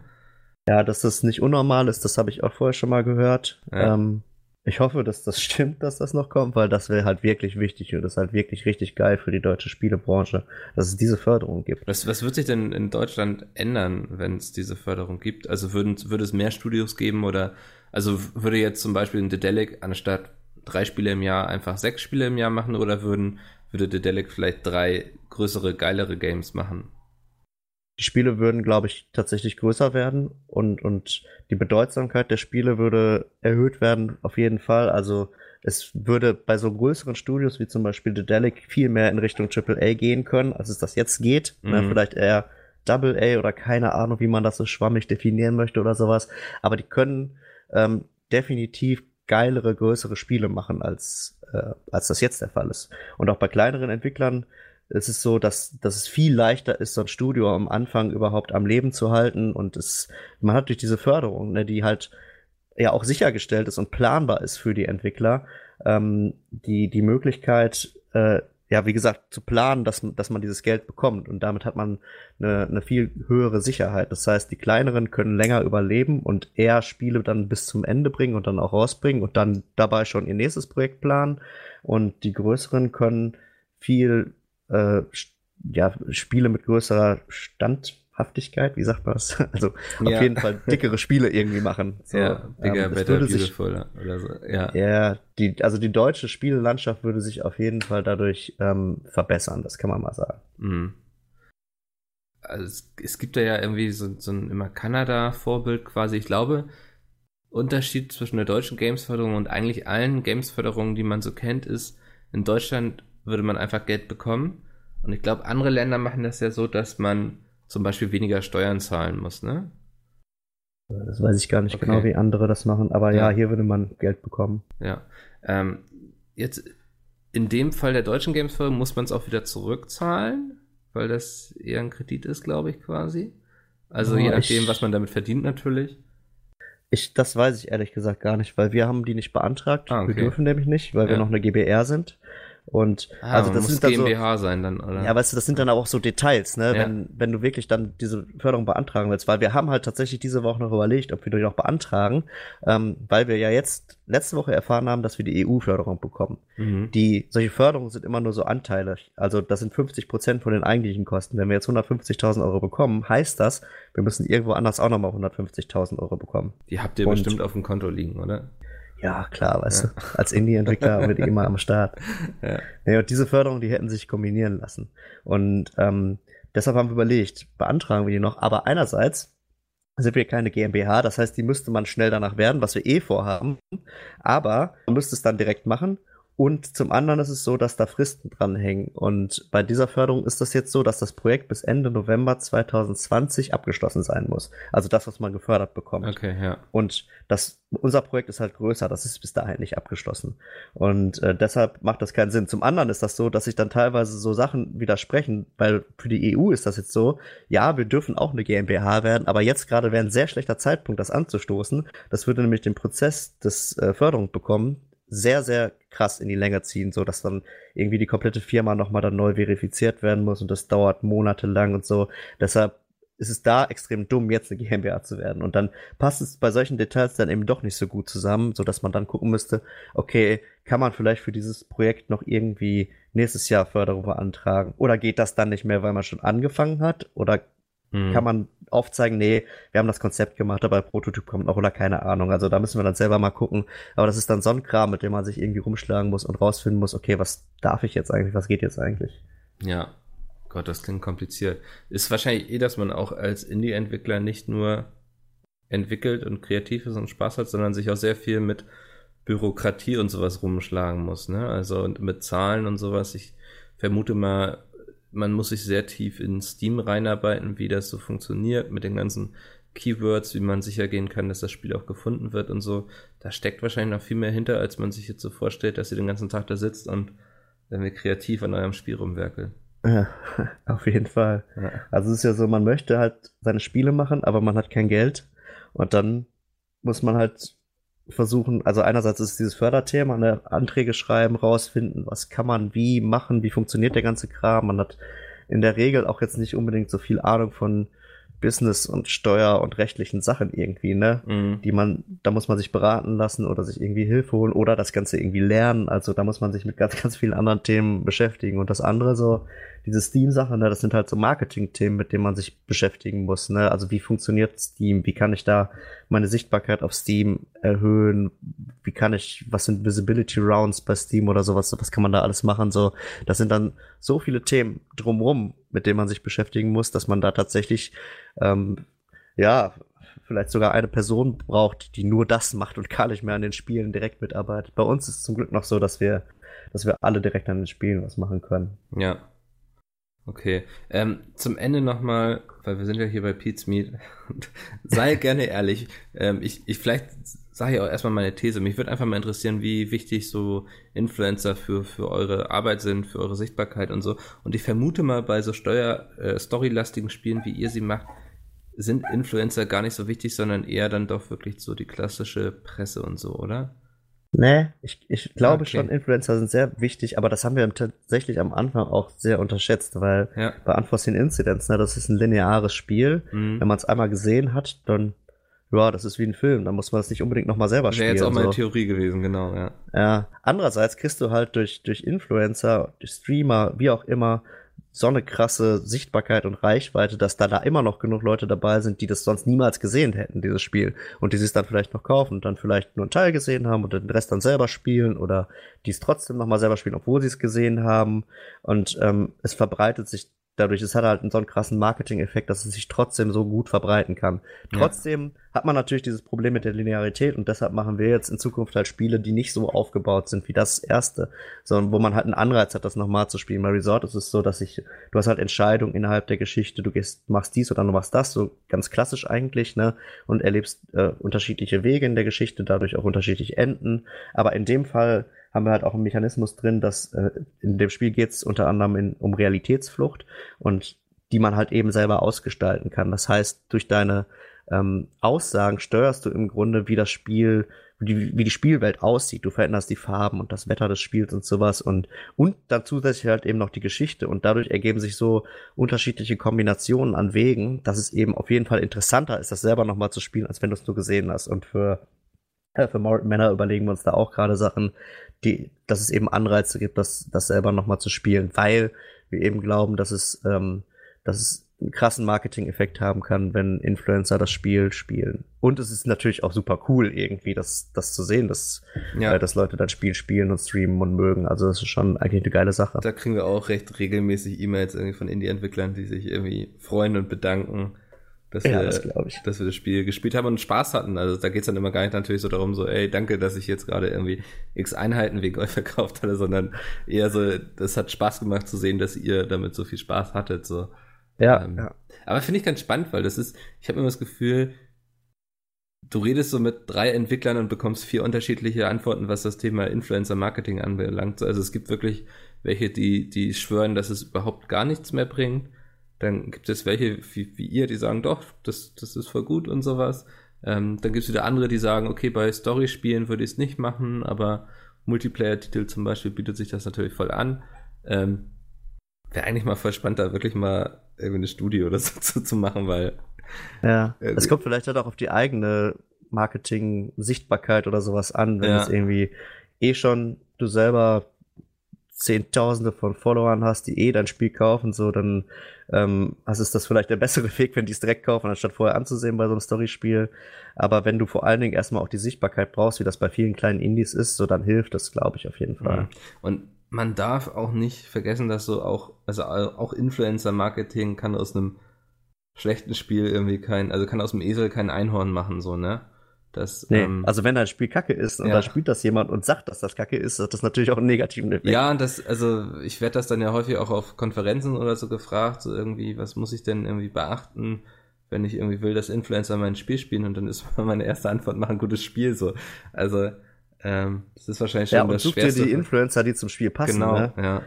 Ja, dass das nicht unnormal ist, das habe ich auch vorher schon mal gehört. Ja. Ähm, ich hoffe, dass das stimmt, dass das noch kommt, weil das wäre halt wirklich wichtig und das ist halt wirklich richtig geil für die deutsche Spielebranche, dass es diese Förderung gibt. Was, was wird sich denn in Deutschland ändern, wenn es diese Förderung gibt? Also würden, würde es mehr Studios geben oder, also würde jetzt zum Beispiel ein Dedelic anstatt drei Spiele im Jahr einfach sechs Spiele im Jahr machen oder würden, würde Dedelic vielleicht drei größere, geilere Games machen? Die Spiele würden, glaube ich, tatsächlich größer werden und, und die Bedeutsamkeit der Spiele würde erhöht werden, auf jeden Fall. Also es würde bei so größeren Studios wie zum Beispiel Dedelic viel mehr in Richtung AAA gehen können, als es das jetzt geht. Ne, Mhm. vielleicht eher Double A oder keine Ahnung, wie man das so schwammig definieren möchte oder sowas. Aber die können ähm, definitiv geilere, größere Spiele machen, als, äh, als das jetzt der Fall ist. Und auch bei kleineren Entwicklern es ist so, dass, dass es viel leichter ist, so ein Studio am Anfang überhaupt am Leben zu halten. Und es, man hat durch diese Förderung, ne, die halt ja auch sichergestellt ist und planbar ist für die Entwickler, ähm, die, die Möglichkeit, äh, ja, wie gesagt, zu planen, dass, dass man dieses Geld bekommt. Und damit hat man eine, eine viel höhere Sicherheit. Das heißt, die kleineren können länger überleben und eher Spiele dann bis zum Ende bringen und dann auch rausbringen und dann dabei schon ihr nächstes Projekt planen. Und die größeren können viel äh, ja, Spiele mit größerer Standhaftigkeit, wie sagt man das? Also ja. auf jeden Fall dickere Spiele irgendwie machen. So, ja, bigger, ähm, better, beautiful oder so. Ja, ja die, also die deutsche Spielelandschaft würde sich auf jeden Fall dadurch ähm, verbessern, das kann man mal sagen. Mhm. Also es, es, gibt da ja irgendwie so, so ein immer Kanada-Vorbild quasi. Ich glaube, Unterschied zwischen der deutschen Gamesförderung und eigentlich allen Gamesförderungen, die man so kennt, ist, in Deutschland würde man einfach Geld bekommen. Und ich glaube, andere Länder machen das ja so, dass man zum Beispiel weniger Steuern zahlen muss, ne? Das weiß ich gar nicht okay. genau, wie andere das machen, aber ja. ja, hier würde man Geld bekommen. Ja. Ähm, jetzt in dem Fall der deutschen Gamesfirma muss man es auch wieder zurückzahlen, weil das eher ein Kredit ist, glaube ich, quasi. Also oh, je nachdem, ich, was man damit verdient, natürlich. Ich, das weiß ich ehrlich gesagt gar nicht, weil wir haben die nicht beantragt. Ah, okay. Wir dürfen nämlich nicht, weil ja. wir noch eine GBR sind. Und ah, also das muss sind dann GmbH so, sein dann, oder? Ja, weißt du, das sind dann auch so Details, ne? Ja. Wenn, wenn du wirklich dann diese Förderung beantragen willst, weil wir haben halt tatsächlich diese Woche noch überlegt, ob wir die noch beantragen, ähm, weil wir ja jetzt letzte Woche erfahren haben, dass wir die EU-Förderung bekommen. Mhm. Die, solche Förderungen sind immer nur so Anteile. Also das sind 50 Prozent von den eigentlichen Kosten. Wenn wir jetzt 150.000 Euro bekommen, heißt das, wir müssen irgendwo anders auch nochmal 150.000 Euro bekommen. Die habt ihr Und bestimmt auf dem Konto liegen, oder? Ja, klar, weißt ja. du, als Indie-Entwickler haben wir die immer am Start. Ja. ja. und diese Förderung, die hätten sich kombinieren lassen. Und ähm, deshalb haben wir überlegt, beantragen wir die noch. Aber einerseits sind wir keine GmbH, das heißt, die müsste man schnell danach werden, was wir eh vorhaben. Aber man müsste es dann direkt machen und zum anderen ist es so, dass da Fristen dranhängen. Und bei dieser Förderung ist das jetzt so, dass das Projekt bis Ende November 2020 abgeschlossen sein muss. Also das, was man gefördert bekommt. Okay, ja. Und das, unser Projekt ist halt größer, das ist bis dahin nicht abgeschlossen. Und äh, deshalb macht das keinen Sinn. Zum anderen ist das so, dass sich dann teilweise so Sachen widersprechen, weil für die EU ist das jetzt so, ja, wir dürfen auch eine GmbH werden, aber jetzt gerade wäre ein sehr schlechter Zeitpunkt, das anzustoßen. Das würde nämlich den Prozess des äh, Förderung bekommen, sehr, sehr krass in die Länge ziehen, so dass dann irgendwie die komplette Firma nochmal dann neu verifiziert werden muss und das dauert monatelang und so. Deshalb ist es da extrem dumm, jetzt eine GmbH zu werden. Und dann passt es bei solchen Details dann eben doch nicht so gut zusammen, so dass man dann gucken müsste, okay, kann man vielleicht für dieses Projekt noch irgendwie nächstes Jahr Förderung beantragen? Oder geht das dann nicht mehr, weil man schon angefangen hat? Oder Mhm. Kann man aufzeigen, nee, wir haben das Konzept gemacht, aber Prototyp kommt noch oder keine Ahnung. Also da müssen wir dann selber mal gucken. Aber das ist dann so ein Kram, mit dem man sich irgendwie rumschlagen muss und rausfinden muss, okay, was darf ich jetzt eigentlich, was geht jetzt eigentlich? Ja, Gott, das klingt kompliziert. Ist wahrscheinlich eh, dass man auch als Indie-Entwickler nicht nur entwickelt und kreativ ist und Spaß hat, sondern sich auch sehr viel mit Bürokratie und sowas rumschlagen muss, ne? Also mit Zahlen und sowas. Ich vermute mal, man muss sich sehr tief in Steam reinarbeiten, wie das so funktioniert mit den ganzen Keywords, wie man sicher gehen kann, dass das Spiel auch gefunden wird und so. Da steckt wahrscheinlich noch viel mehr hinter, als man sich jetzt so vorstellt, dass ihr den ganzen Tag da sitzt und wenn wir kreativ an eurem Spiel rumwerkeln. Ja, auf jeden Fall. Ja. Also es ist ja so, man möchte halt seine Spiele machen, aber man hat kein Geld und dann muss man halt versuchen, also einerseits ist es dieses Förderthema, ne, Anträge schreiben, rausfinden, was kann man wie machen, wie funktioniert der ganze Kram. Man hat in der Regel auch jetzt nicht unbedingt so viel Ahnung von Business und Steuer und rechtlichen Sachen irgendwie, ne? Mhm. Die man, da muss man sich beraten lassen oder sich irgendwie Hilfe holen oder das Ganze irgendwie lernen. Also da muss man sich mit ganz, ganz vielen anderen Themen beschäftigen. Und das andere so, diese Steam-Sache, ne, das sind halt so Marketing-Themen, mit denen man sich beschäftigen muss. Ne? Also wie funktioniert Steam? Wie kann ich da meine Sichtbarkeit auf Steam erhöhen? Wie kann ich, was sind Visibility Rounds bei Steam oder sowas? Was kann man da alles machen? So, das sind dann so viele Themen drumrum, mit denen man sich beschäftigen muss, dass man da tatsächlich ähm, ja vielleicht sogar eine Person braucht, die nur das macht und gar nicht mehr an den Spielen direkt mitarbeitet. Bei uns ist es zum Glück noch so, dass wir, dass wir alle direkt an den Spielen was machen können. Ja, Okay. Ähm, zum Ende nochmal, weil wir sind ja hier bei Pete's Meat. Sei gerne ehrlich. Ähm, ich, ich, vielleicht sage ich auch erstmal meine These. Mich würde einfach mal interessieren, wie wichtig so Influencer für, für eure Arbeit sind, für eure Sichtbarkeit und so. Und ich vermute mal, bei so Steuer, äh, storylastigen Spielen, wie ihr sie macht, sind Influencer gar nicht so wichtig, sondern eher dann doch wirklich so die klassische Presse und so, oder? Nee, ich, ich glaube okay. schon, Influencer sind sehr wichtig, aber das haben wir tatsächlich am Anfang auch sehr unterschätzt, weil ja. bei Unforeseen Incidents, ne, das ist ein lineares Spiel. Mhm. Wenn man es einmal gesehen hat, dann ja, das ist wie ein Film, da muss man es nicht unbedingt nochmal selber spielen. Wäre jetzt auch meine so. Theorie gewesen, genau, ja. Ja, andererseits kriegst du halt durch, durch Influencer, durch Streamer, wie auch immer, so eine krasse Sichtbarkeit und Reichweite, dass da da immer noch genug Leute dabei sind, die das sonst niemals gesehen hätten, dieses Spiel. Und die sich dann vielleicht noch kaufen und dann vielleicht nur einen Teil gesehen haben und den Rest dann selber spielen oder die es trotzdem nochmal selber spielen, obwohl sie es gesehen haben. Und ähm, es verbreitet sich dadurch, es hat halt einen so einen krassen Marketing-Effekt, dass es sich trotzdem so gut verbreiten kann. Ja. Trotzdem hat man natürlich dieses Problem mit der Linearität und deshalb machen wir jetzt in Zukunft halt Spiele, die nicht so aufgebaut sind wie das erste, sondern wo man halt einen Anreiz hat, das nochmal zu spielen. Bei Resort ist es so, dass ich, du hast halt Entscheidungen innerhalb der Geschichte, du gehst, machst dies oder du machst das, so ganz klassisch eigentlich, ne, und erlebst äh, unterschiedliche Wege in der Geschichte, dadurch auch unterschiedlich enden. Aber in dem Fall haben wir halt auch einen Mechanismus drin, dass äh, in dem Spiel geht es unter anderem in, um Realitätsflucht und die man halt eben selber ausgestalten kann. Das heißt, durch deine ähm, Aussagen steuerst du im Grunde, wie das Spiel, wie die, wie die Spielwelt aussieht. Du veränderst die Farben und das Wetter des Spiels und sowas und, und dazu zusätzlich halt eben noch die Geschichte und dadurch ergeben sich so unterschiedliche Kombinationen an Wegen, dass es eben auf jeden Fall interessanter ist, das selber nochmal zu spielen, als wenn du es nur gesehen hast. Und für äh, für Männer überlegen wir uns da auch gerade Sachen, die, dass es eben Anreize gibt, das, das selber nochmal zu spielen, weil wir eben glauben, dass es, ähm, dass es einen krassen Marketing-Effekt haben kann, wenn Influencer das Spiel spielen. Und es ist natürlich auch super cool, irgendwie das, das zu sehen, dass, ja. äh, dass Leute das Spiel spielen und streamen und mögen. Also das ist schon eigentlich eine geile Sache. Da kriegen wir auch recht regelmäßig E-Mails irgendwie von Indie-Entwicklern, die sich irgendwie freuen und bedanken dass, ja, wir, das dass wir das Spiel gespielt haben und Spaß hatten. Also da geht's dann immer gar nicht natürlich so darum, so, ey, danke, dass ich jetzt gerade irgendwie x Einheiten wegen euch verkauft hatte, sondern eher so, das hat Spaß gemacht zu sehen, dass ihr damit so viel Spaß hattet. So. Ja. Ähm, ja. Aber finde ich ganz spannend, weil das ist, ich habe immer das Gefühl, du redest so mit drei Entwicklern und bekommst vier unterschiedliche Antworten, was das Thema Influencer Marketing anbelangt. Also es gibt wirklich welche, die, die schwören, dass es überhaupt gar nichts mehr bringt. Dann gibt es welche wie, wie ihr, die sagen, doch, das, das ist voll gut und sowas. Ähm, dann gibt es wieder andere, die sagen, okay, bei Story-Spielen würde ich es nicht machen, aber Multiplayer-Titel zum Beispiel bietet sich das natürlich voll an. Ähm, Wäre eigentlich mal voll spannend, da wirklich mal irgendwie eine Studie oder so zu, zu machen, weil. Ja, es kommt vielleicht halt auch auf die eigene Marketing-Sichtbarkeit oder sowas an, wenn ja. es irgendwie eh schon du selber Zehntausende von Followern hast, die eh dein Spiel kaufen, so, dann ähm, also ist das vielleicht der bessere Weg, wenn die es direkt kaufen, anstatt vorher anzusehen bei so einem Storyspiel. Aber wenn du vor allen Dingen erstmal auch die Sichtbarkeit brauchst, wie das bei vielen kleinen Indies ist, so dann hilft das, glaube ich, auf jeden Fall. Mhm. Und man darf auch nicht vergessen, dass so auch, also auch Influencer-Marketing kann aus einem schlechten Spiel irgendwie kein, also kann aus dem Esel kein Einhorn machen, so, ne? Das, nee, ähm, also wenn ein Spiel kacke ist und ja. da spielt das jemand und sagt, dass das kacke ist, hat das natürlich auch einen negativen Effekt. Ja, und das, also ich werde das dann ja häufig auch auf Konferenzen oder so gefragt, so irgendwie, was muss ich denn irgendwie beachten, wenn ich irgendwie will, dass Influencer mein Spiel spielen und dann ist meine erste Antwort, mach ein gutes Spiel so. Also ähm, das ist wahrscheinlich schon ja, und das such dir die Influencer, die zum Spiel passen. Genau, ne? ja.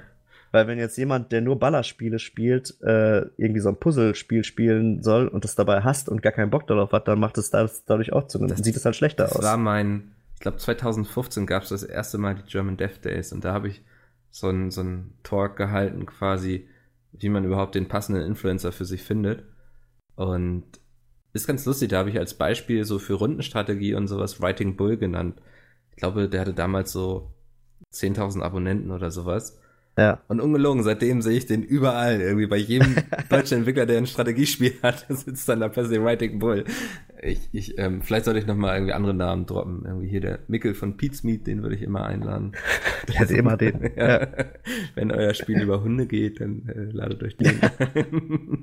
Weil wenn jetzt jemand, der nur Ballerspiele spielt, äh, irgendwie so ein Puzzlespiel spielen soll und das dabei hasst und gar keinen Bock darauf hat, dann macht es das dadurch auch zu. Dann sieht es halt schlechter das aus. Das war mein, ich glaube 2015 gab es das erste Mal die German Dev Days und da habe ich so ein so Talk gehalten quasi, wie man überhaupt den passenden Influencer für sich findet. Und ist ganz lustig, da habe ich als Beispiel so für Rundenstrategie und sowas Writing Bull genannt. Ich glaube, der hatte damals so 10.000 Abonnenten oder sowas. Ja. Und ungelogen, seitdem sehe ich den überall. Irgendwie bei jedem deutschen Entwickler, der ein Strategiespiel hat, sitzt dann da plötzlich Writing Bull. Ich, ich, ähm, vielleicht sollte ich nochmal irgendwie andere Namen droppen. Irgendwie hier der Mickel von Pete's Meat, den würde ich immer einladen. Ich hätte immer den. ja. Wenn euer Spiel über Hunde geht, dann äh, ladet euch den ein.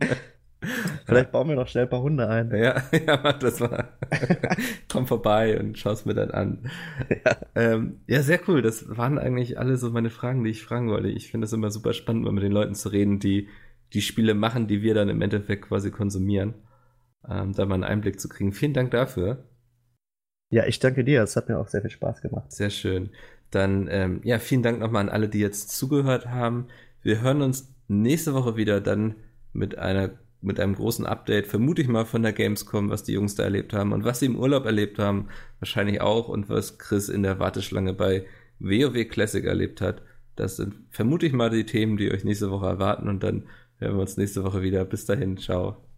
Vielleicht bauen wir noch schnell ein paar Hunde ein. Ja, ja, das war. Komm vorbei und schau's mir dann an. Ja. Ähm, ja, sehr cool. Das waren eigentlich alle so meine Fragen, die ich fragen wollte. Ich finde es immer super spannend, mal mit den Leuten zu reden, die die Spiele machen, die wir dann im Endeffekt quasi konsumieren. Ähm, da mal einen Einblick zu kriegen. Vielen Dank dafür. Ja, ich danke dir. Es hat mir auch sehr viel Spaß gemacht. Sehr schön. Dann, ähm, ja, vielen Dank nochmal an alle, die jetzt zugehört haben. Wir hören uns nächste Woche wieder dann mit einer mit einem großen Update, vermute ich mal von der Gamescom, was die Jungs da erlebt haben und was sie im Urlaub erlebt haben, wahrscheinlich auch und was Chris in der Warteschlange bei WoW Classic erlebt hat. Das sind vermute ich mal die Themen, die euch nächste Woche erwarten und dann hören wir uns nächste Woche wieder. Bis dahin, ciao.